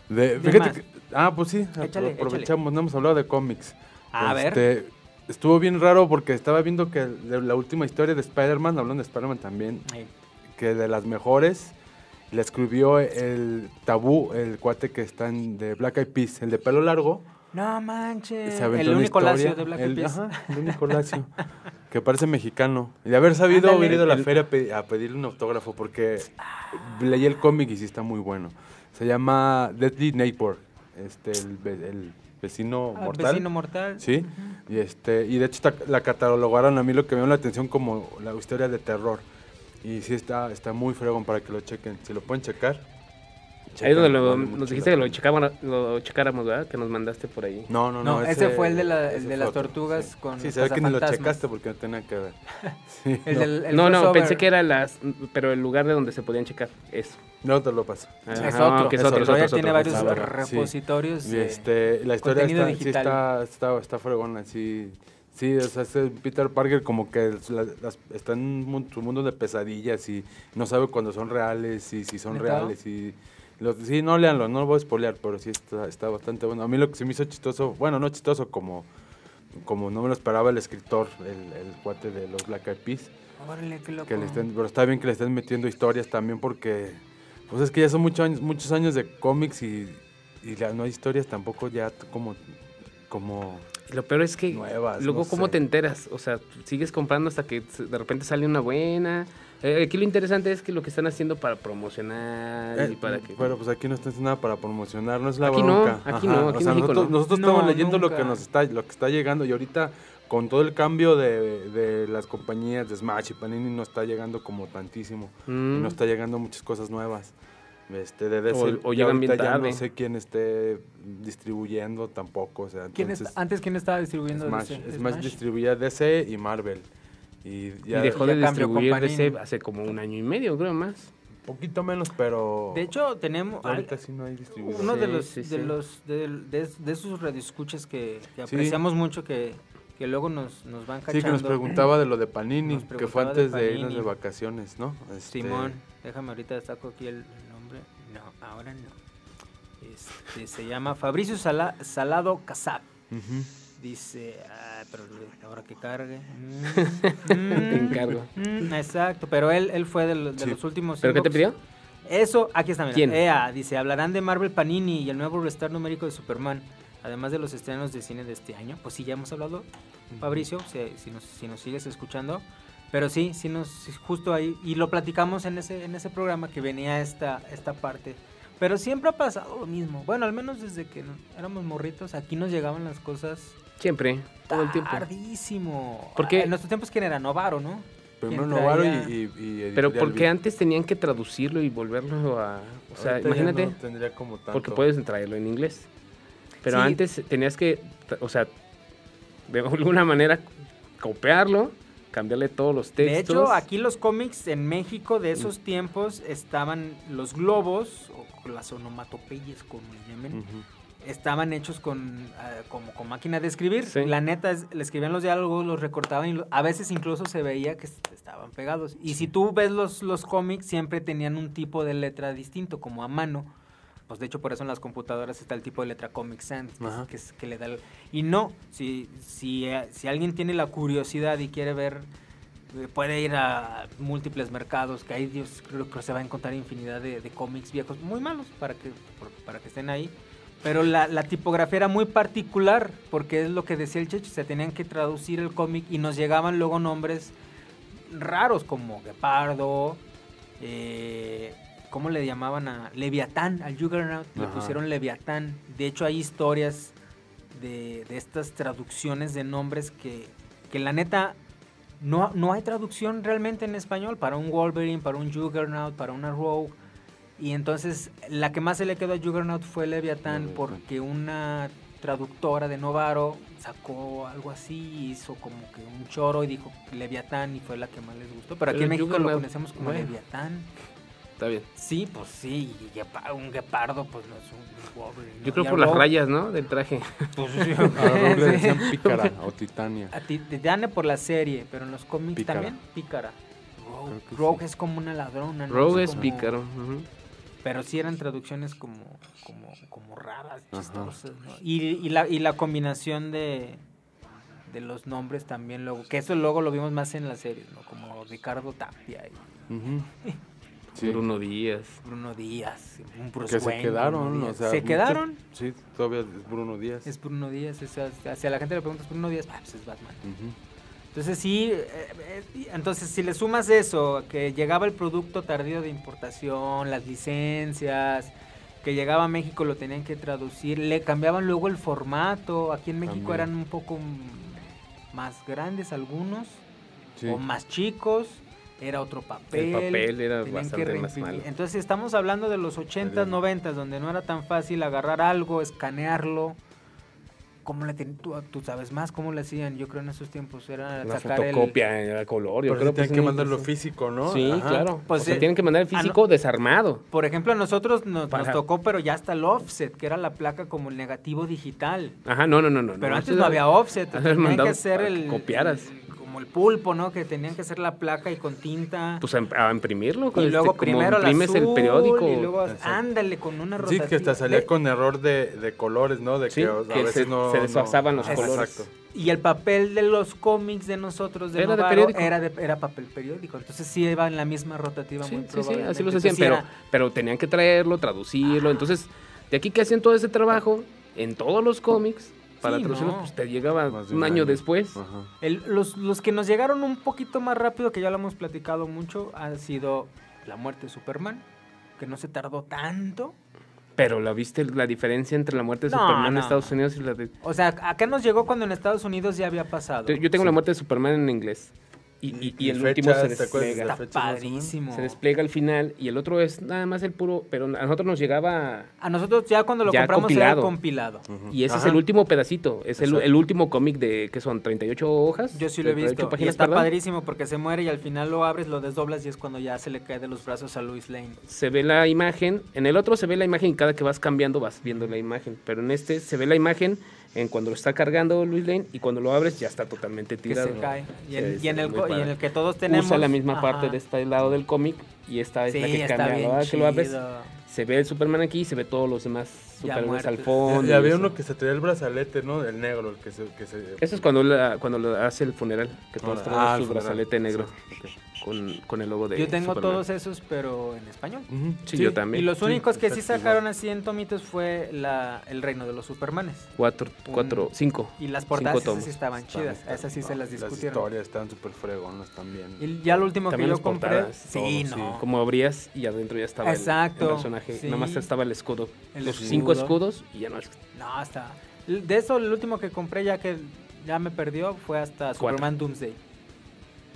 Speaker 4: De-
Speaker 2: ¿Qué
Speaker 4: fíjate que, ah, pues sí,
Speaker 2: Échale,
Speaker 4: aprovechamos, no hemos hablado de cómics.
Speaker 2: A ver.
Speaker 4: Este, Estuvo bien raro porque estaba viendo que la última historia de Spider-Man, hablando de Spider-Man también,
Speaker 2: Ahí.
Speaker 4: que de las mejores, la escribió el tabú, el cuate que está en de Black Eyed Peas, el de pelo largo.
Speaker 2: No manches. El único
Speaker 4: historia,
Speaker 2: lacio de Black Eyed
Speaker 4: el,
Speaker 2: Peas.
Speaker 4: ajá, el único lacio, que parece mexicano. Y de haber sabido,
Speaker 2: Ándale.
Speaker 4: hubiera ido a la
Speaker 3: El-
Speaker 4: feria a, pe- a pedirle un autógrafo porque leí el cómic y sí está muy bueno. Se llama Deadly Neighbor, este, el, el vecino
Speaker 2: Ah,
Speaker 4: mortal.
Speaker 2: Vecino mortal.
Speaker 4: Sí, y este y de hecho la catalogaron a mí lo que me llamó la atención como la historia de terror. Y sí está está muy fregón para que lo chequen. Si lo pueden checar.
Speaker 3: Ahí es donde lo- nos dijiste que lo, checábamos, lo checáramos, ¿verdad? Que nos mandaste por ahí.
Speaker 4: No, no, no.
Speaker 2: No, ese fue el de la- el de las
Speaker 4: otro,
Speaker 2: tortugas
Speaker 4: sí.
Speaker 2: con
Speaker 4: Sí, se ve que ni lo checaste porque no tenía que ver. Sí,
Speaker 2: El
Speaker 4: no,
Speaker 2: del- el
Speaker 3: no, no, pensé que era las... Pero el lugar de donde se podían checar. Eso.
Speaker 4: no te lo paso.
Speaker 3: Ajá,
Speaker 2: Es otro.
Speaker 3: que es
Speaker 4: Es
Speaker 3: otro,
Speaker 2: tiene
Speaker 3: otro.
Speaker 2: varios
Speaker 4: Ah, sí.
Speaker 2: repositorios.
Speaker 4: Y
Speaker 2: de-
Speaker 4: este, la historia está, sí está, está, está fregona, sí. Sí, o sea, ese Peter Parker como que la- las- está en su mundo de pesadillas y no sabe cuándo son reales y si son reales y... los- sí, no leanlo, no lo voy a spoilear, pero sí está, está bastante bueno. A mí lo que se me hizo chistoso, bueno, no chistoso, como, como no me lo esperaba el escritor, el, el cuate de los Black Eyed Peas,
Speaker 2: Órale, qué loco.
Speaker 4: que le estén, pero está bien que le estén metiendo historias también porque, pues es que ya son muchos años, muchos años de cómics y, y ya no hay historias tampoco ya como, como
Speaker 3: lo peor es que
Speaker 4: Nuevas,
Speaker 3: luego
Speaker 4: no
Speaker 3: cómo
Speaker 4: sé.
Speaker 3: te enteras, o sea, sigues comprando hasta que de repente sale una buena. Eh, aquí lo interesante es que lo que están haciendo para promocionar
Speaker 4: Eh,
Speaker 3: y para que
Speaker 4: Pero pues aquí no está haciendo nada para promocionar, no es la
Speaker 3: Aquí no,
Speaker 4: bronca.
Speaker 3: aquí no, aquí
Speaker 4: o
Speaker 3: en
Speaker 4: sea,
Speaker 3: México
Speaker 4: nosotros,
Speaker 3: no.
Speaker 4: nosotros
Speaker 2: No,
Speaker 4: estamos leyendo lo que nos está, lo que está llegando y ahorita con todo el cambio de, de las compañías de Smash y Panini no está llegando como tantísimo.
Speaker 3: Mm.
Speaker 4: no está llegando muchas cosas nuevas. Este, de DC,
Speaker 3: O- o
Speaker 4: ya
Speaker 3: llegan bien
Speaker 4: ya
Speaker 3: tarde.
Speaker 4: no sé quién esté distribuyendo tampoco. O sea,
Speaker 2: ¿Quién
Speaker 4: entonces,
Speaker 2: está- antes, ¿quién estaba distribuyendo?
Speaker 4: Smash,
Speaker 2: ese-
Speaker 4: Smash distribuía DC y Marvel. Y
Speaker 3: y
Speaker 4: ya
Speaker 3: dejó
Speaker 2: ya
Speaker 3: de distribuir DC hace como un año y medio, creo más.
Speaker 4: poquito menos, pero
Speaker 2: De hecho, tenemos...
Speaker 4: ahorita sí no hay distribuidor.
Speaker 2: Uno de los
Speaker 3: sí,
Speaker 2: de
Speaker 3: sí.
Speaker 2: los de, de, de esos radioescuchas que, que
Speaker 4: Sí.
Speaker 2: apreciamos mucho que, que luego nos, nos van cachando.
Speaker 4: Sí, que nos preguntaba de lo de Panini, que fue antes de, irnos de vacaciones, ¿no? Este,
Speaker 2: Simón, déjame ahorita saco aquí el nombre. No, ahora no. Este, se llama Fabricio Sala- Salado Casab. Dice, ah, pero ahora que cargue. Mm,
Speaker 3: Te encargo.
Speaker 2: mm, exacto, pero él, él fue de, los- de
Speaker 4: Sí.
Speaker 2: los últimos.
Speaker 3: ¿Pero qué te pidió?
Speaker 2: Eso, aquí está, mira.
Speaker 3: ¿Quién?
Speaker 2: EA, dice, hablarán de Marvel Panini y el nuevo restart numérico de Superman, además de los estrenos de cine de este año. Pues sí, ya hemos hablado, Fabricio, si, si nos, si nos sigues escuchando. Pero sí, sí nos, justo ahí, y lo platicamos en ese, en ese programa que venía esta, esta parte. Pero siempre ha pasado lo mismo. Bueno, al menos desde que éramos morritos, aquí nos llegaban las cosas
Speaker 3: Siempre, todo el tiempo.
Speaker 2: tardísimo.
Speaker 3: Porque-
Speaker 2: En nuestros tiempos, ¿quién era? Novaro, ¿no?
Speaker 4: Primero
Speaker 2: ¿Quién
Speaker 4: Novaro y,
Speaker 2: traía?
Speaker 4: y, y
Speaker 3: Pero porque antes tenían que traducirlo y volverlo a... O sea,
Speaker 4: Ahorita
Speaker 3: imagínate,
Speaker 4: no tendría como tanto.
Speaker 3: porque puedes traerlo en inglés. Pero
Speaker 2: Sí.
Speaker 3: antes tenías que, o sea, de alguna manera copiarlo, cambiarle todos los
Speaker 2: De
Speaker 3: textos.
Speaker 2: hecho, aquí los cómics en México de esos tiempos estaban los globos, o las onomatopeyas, como le llamen,
Speaker 4: Ujú.
Speaker 2: Estaban hechos con, ah, como con máquina de escribir.
Speaker 3: Sí.
Speaker 2: La neta, es- le escribían los diálogos, los recortaban y lo- a veces incluso se veía que est- estaban pegados. Y si tú ves los, los cómics, siempre tenían un tipo de letra distinto, como a mano. Pues de hecho por eso en las computadoras está el tipo de letra Comic Sans, que, que, es- que le da el- Y no, si, si, eh, si alguien tiene la curiosidad y quiere ver, eh, puede ir a múltiples mercados, que ahí Dios creo que se va a encontrar infinidad de, de cómics viejos, muy malos para que, para que estén ahí. Pero la, la tipografía era muy particular, porque es lo que decía el Checho, se tenían que traducir el cómic y nos llegaban luego nombres raros como Gepardo, eh, ¿cómo le llamaban a Leviatán? Al Juggernaut le pusieron Leviatán. De hecho hay historias de, de estas traducciones de nombres que, que la neta no, no hay traducción realmente en español para un Wolverine, para un Juggernaut, para una Rogue. Y entonces la que más se le quedó a Juggernaut fue Leviatán porque una traductora de Novaro sacó algo así, hizo como que un choro y dijo Leviatán y fue la que más les gustó. Pero aquí
Speaker 3: Pero
Speaker 2: en México lo conocemos como
Speaker 3: bueno.
Speaker 2: Leviatán.
Speaker 3: Está bien.
Speaker 2: Sí, pues sí, y un guepardo pues no es un Wolverine. ¿no?
Speaker 3: Yo creo por las rayas, ¿no? Del traje.
Speaker 2: pues, sí,
Speaker 4: A le decían pícara o titania.
Speaker 2: A ti te dan por la serie, pero en los cómics
Speaker 4: Pícara.
Speaker 2: también pícara. Rogue, es como una ladrona. ¿no?
Speaker 3: Rogue
Speaker 2: Es
Speaker 3: pícaro.
Speaker 2: Pero sí eran traducciones como, como, como raras, chistosas. ¿no? Y, y la, y la combinación de, de los nombres también luego, que eso luego lo vimos más en las series, ¿no? Como Ricardo Tapia y.
Speaker 4: Sí.
Speaker 3: Bruno Díaz.
Speaker 2: Bruno Díaz, un Bruce
Speaker 4: Que se
Speaker 2: Wayne,
Speaker 4: quedaron,
Speaker 2: Bruno
Speaker 4: o sea,
Speaker 2: ¿Se quedaron?
Speaker 4: Sí, todavía es Bruno Díaz.
Speaker 2: Es Bruno Díaz, es, hacia la gente le preguntas Bruno Díaz, ah, pues es Batman.
Speaker 4: Ujú.
Speaker 2: Entonces sí, eh, eh, entonces si le sumas eso, que llegaba el producto tardío de importación, las licencias, que llegaba a México lo tenían que traducir, le cambiaban luego el formato, aquí en México
Speaker 4: También.
Speaker 2: eran un poco más grandes algunos,
Speaker 4: Sí.
Speaker 2: o más chicos, era otro papel.
Speaker 3: papel era bastante más malo.
Speaker 2: Entonces estamos hablando de los 80s,
Speaker 4: Era-
Speaker 2: 90s, donde no era tan fácil agarrar algo, escanearlo. ¿Cómo le ten- tú, tú sabes más cómo le hacían? Yo creo en esos tiempos era
Speaker 3: Una
Speaker 2: sacar el-
Speaker 3: fotocopia en el color. Yo
Speaker 4: Pero
Speaker 3: creo
Speaker 4: sí tienen
Speaker 3: pues,
Speaker 4: que
Speaker 3: sí,
Speaker 4: mandarlo
Speaker 3: sí.
Speaker 4: físico, ¿no?
Speaker 3: Sí,
Speaker 4: Ajá.
Speaker 3: claro.
Speaker 2: Pues,
Speaker 3: o sea,
Speaker 2: eh,
Speaker 3: tienen que mandar el
Speaker 2: ah, no.
Speaker 3: físico desarmado.
Speaker 2: Por ejemplo, a nosotros nos, nos tocó, pero ya hasta el offset, que era la placa como el negativo digital.
Speaker 3: Ajá, no, no, no. no
Speaker 2: Pero
Speaker 3: no,
Speaker 2: antes no había offset, tenían que hacer
Speaker 3: para que
Speaker 2: el,
Speaker 3: copiaras.
Speaker 2: el- como el pulpo, ¿no? Que tenían que hacer la placa y con tinta.
Speaker 3: Pues a, a imprimirlo.
Speaker 2: y
Speaker 3: con
Speaker 2: luego
Speaker 3: este, como
Speaker 2: primero el
Speaker 3: imprimes
Speaker 2: azul,
Speaker 3: el periódico.
Speaker 2: y luego
Speaker 4: Exacto.
Speaker 2: ándale con una
Speaker 4: Sí,
Speaker 2: rotativa.
Speaker 4: que hasta salía
Speaker 2: De-
Speaker 4: con error de, de colores, ¿no? De
Speaker 3: Sí,
Speaker 4: que, o sea,
Speaker 3: que
Speaker 4: a veces
Speaker 3: se-
Speaker 4: no,
Speaker 3: se desfasaban
Speaker 4: no-
Speaker 3: los colores.
Speaker 4: Exacto.
Speaker 2: Y el papel de los cómics de nosotros de
Speaker 3: Era de periódico.
Speaker 2: era de era papel periódico. Entonces sí iba en la misma rotativa
Speaker 3: Sí,
Speaker 2: muy
Speaker 3: sí, sí, así los hacían,
Speaker 2: sí
Speaker 3: pero,
Speaker 2: era-
Speaker 3: pero tenían que traerlo, traducirlo. Entonces, de aquí que hacían todo ese trabajo en todos los cómics, para
Speaker 2: Sí,
Speaker 3: traducirlo,
Speaker 2: no.
Speaker 3: pues te llegaba un, año, después.
Speaker 4: Ajá.
Speaker 2: El- los, los que nos llegaron un poquito más rápido, que ya lo hemos platicado mucho, han sido La muerte de Superman, que no se tardó tanto.
Speaker 3: Pero la viste la diferencia entre la muerte de
Speaker 2: No,
Speaker 3: Superman en. Estados Unidos y la de.
Speaker 2: O sea, acá nos llegó cuando en Estados Unidos ya había pasado.
Speaker 3: Yo tengo la muerte de Superman en inglés. Y, y- y
Speaker 4: ¿Y
Speaker 3: el
Speaker 4: fechas?
Speaker 3: último se
Speaker 4: ¿Te acuerdas de
Speaker 3: despliega.
Speaker 2: Está padrísimo.
Speaker 3: Se despliega al final y el otro es nada más el puro, pero a nosotros nos llegaba
Speaker 2: A nosotros ya cuando lo
Speaker 3: Ya
Speaker 2: compramos
Speaker 3: compilado.
Speaker 2: era compilado.
Speaker 3: Y ese es el último pedacito, es el, el último cómic de que son 38 hojas.
Speaker 2: Yo sí lo he
Speaker 3: 38
Speaker 2: visto. Y
Speaker 3: páginas,
Speaker 2: está
Speaker 3: perdón.
Speaker 2: padrísimo porque se muere y al final lo abres, lo desdoblas y es cuando ya se le cae de los brazos a Louis Lane.
Speaker 3: Se ve la imagen, en el otro se ve la imagen y cada que vas cambiando vas viendo la imagen, pero en este se ve la imagen en cuando lo está cargando Luis Lane y cuando lo abres ya está totalmente
Speaker 2: Que
Speaker 3: tirado.
Speaker 2: se cae. Y
Speaker 3: Sí,
Speaker 2: en, y
Speaker 3: sí,
Speaker 2: en el, y en que todos tenemos.
Speaker 3: Usa la misma parte de este lado del cómic y esta es
Speaker 2: Sí,
Speaker 3: la que cambia. que lo abres, se ve el Superman aquí y se ve todos los demás superhéroes al fondo.
Speaker 4: Y había
Speaker 3: eso.
Speaker 4: uno que se traía el brazalete, ¿no? El negro, el que se... Que se
Speaker 3: Eso es cuando, la- cuando lo hace el funeral, que todos
Speaker 4: Ah,
Speaker 3: traen
Speaker 4: ah,
Speaker 3: su brazalete negro
Speaker 4: Sí.
Speaker 3: Con, con el logo de
Speaker 2: Yo tengo
Speaker 3: Superman.
Speaker 2: todos esos, pero en español.
Speaker 3: Sí, yo también.
Speaker 2: Y los
Speaker 4: Sí,
Speaker 2: únicos que sí sacaron así en tomitos fue la, El Reino de los Supermanes.
Speaker 3: Cuatro, cuatro, cinco.
Speaker 2: Y las
Speaker 3: Cinco
Speaker 2: portadas esas sí estaban
Speaker 4: Están-
Speaker 2: chidas.
Speaker 4: están-
Speaker 2: Esas sí se
Speaker 4: no,
Speaker 2: las
Speaker 4: Las
Speaker 2: discutieron.
Speaker 4: historias están súper fregonas también.
Speaker 2: Y ya lo último
Speaker 3: También
Speaker 2: que yo
Speaker 3: las
Speaker 2: compré.
Speaker 3: portadas,
Speaker 2: Sí,
Speaker 4: todo,
Speaker 2: no.
Speaker 4: sí.
Speaker 3: Como abrías y adentro ya estaba el-
Speaker 2: Exacto,
Speaker 3: el, personaje.
Speaker 2: sí.
Speaker 3: Nada más estaba el escudo.
Speaker 2: El
Speaker 3: los
Speaker 2: escudo.
Speaker 3: cinco escudos y ya no.
Speaker 2: No, hasta. De eso, el último que compré ya que ya me perdió fue hasta Superman Doomsday.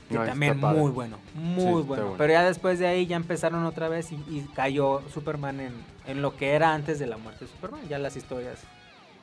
Speaker 2: Que
Speaker 4: No,
Speaker 2: también muy bueno, muy
Speaker 4: Sí,
Speaker 2: bueno.
Speaker 4: bueno.
Speaker 2: Pero ya después de ahí ya empezaron otra vez y, y cayó Superman en, en lo que era antes de la muerte de Superman. Ya las historias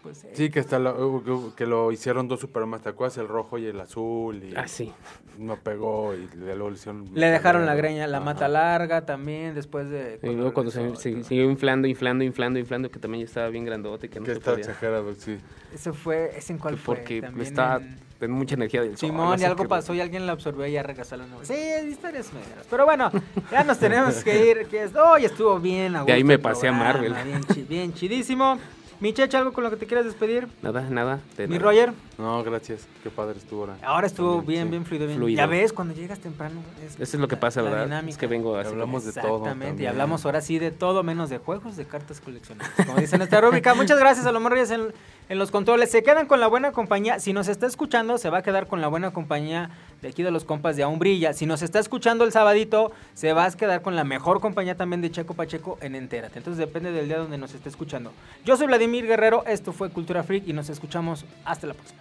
Speaker 2: pues... eh,
Speaker 4: Sí, que hasta lo, que lo hicieron dos Superman, ¿te acuerdas? El rojo y el azul. Y
Speaker 3: Ah, sí.
Speaker 4: No pegó y luego le hicieron...
Speaker 2: Le dejaron la greña, la mata larga también, después de...
Speaker 3: Y luego cuando se, siguió inflando, inflando, inflando, inflando, que también ya estaba bien grandote, que no
Speaker 4: Que
Speaker 3: se
Speaker 4: está
Speaker 3: podía.
Speaker 4: exagerado, sí.
Speaker 2: Ese fue, ¿ese en cuál fue?
Speaker 3: Porque
Speaker 2: También
Speaker 3: está
Speaker 2: en-
Speaker 3: mucha energía del sol.
Speaker 2: Simón, y algo
Speaker 3: que-
Speaker 2: pasó y alguien la absorbió y ya regresó a la nube. Sí, historias medias. Pero bueno, ya nos tenemos que ir. Que es, hoy estuvo bien. A
Speaker 3: De ahí me pasé a Marvel.
Speaker 2: Bien, chi- bien chidísimo. Mi Checha, ¿algo con lo que te quieras despedir?
Speaker 3: Nada, nada. de
Speaker 2: Mi
Speaker 3: nada.
Speaker 2: Roger,
Speaker 4: No, gracias. Qué padre estuvo ahora.
Speaker 2: ahora estuvo
Speaker 4: También,
Speaker 2: bien,
Speaker 4: sí.
Speaker 2: bien fluido, bien.
Speaker 3: Fluido.
Speaker 2: Ya ves, cuando llegas temprano. Es
Speaker 3: Eso es lo que pasa,
Speaker 2: la
Speaker 3: ¿verdad?
Speaker 2: dinámica.
Speaker 3: Es que vengo así.
Speaker 4: Hablamos de todo
Speaker 2: Exactamente, y hablamos ahora sí de todo menos de juegos de cartas coleccionables. Como dice en esta rúbrica. Muchas gracias a los Reyes en, en los controles. Se quedan con la buena compañía. Si nos está escuchando, se va a quedar con la buena compañía de aquí de los compas de Aún Brilla. Si nos está escuchando el sabadito, se va a quedar con la mejor compañía también de Checo Pacheco en Entérate. Entonces depende del día donde nos esté escuchando. Yo soy Vladimir Guerrero, esto fue Cultura Freak y nos escuchamos hasta la próxima.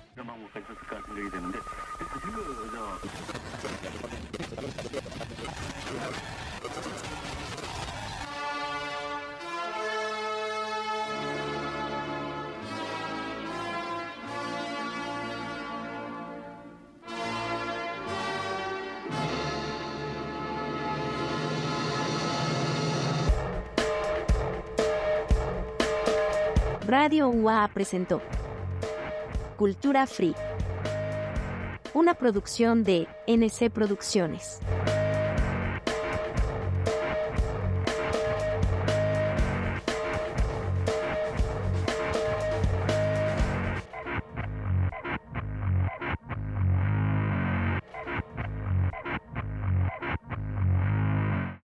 Speaker 7: Radio UA presentó Cultura Free. Una producción de NC Producciones.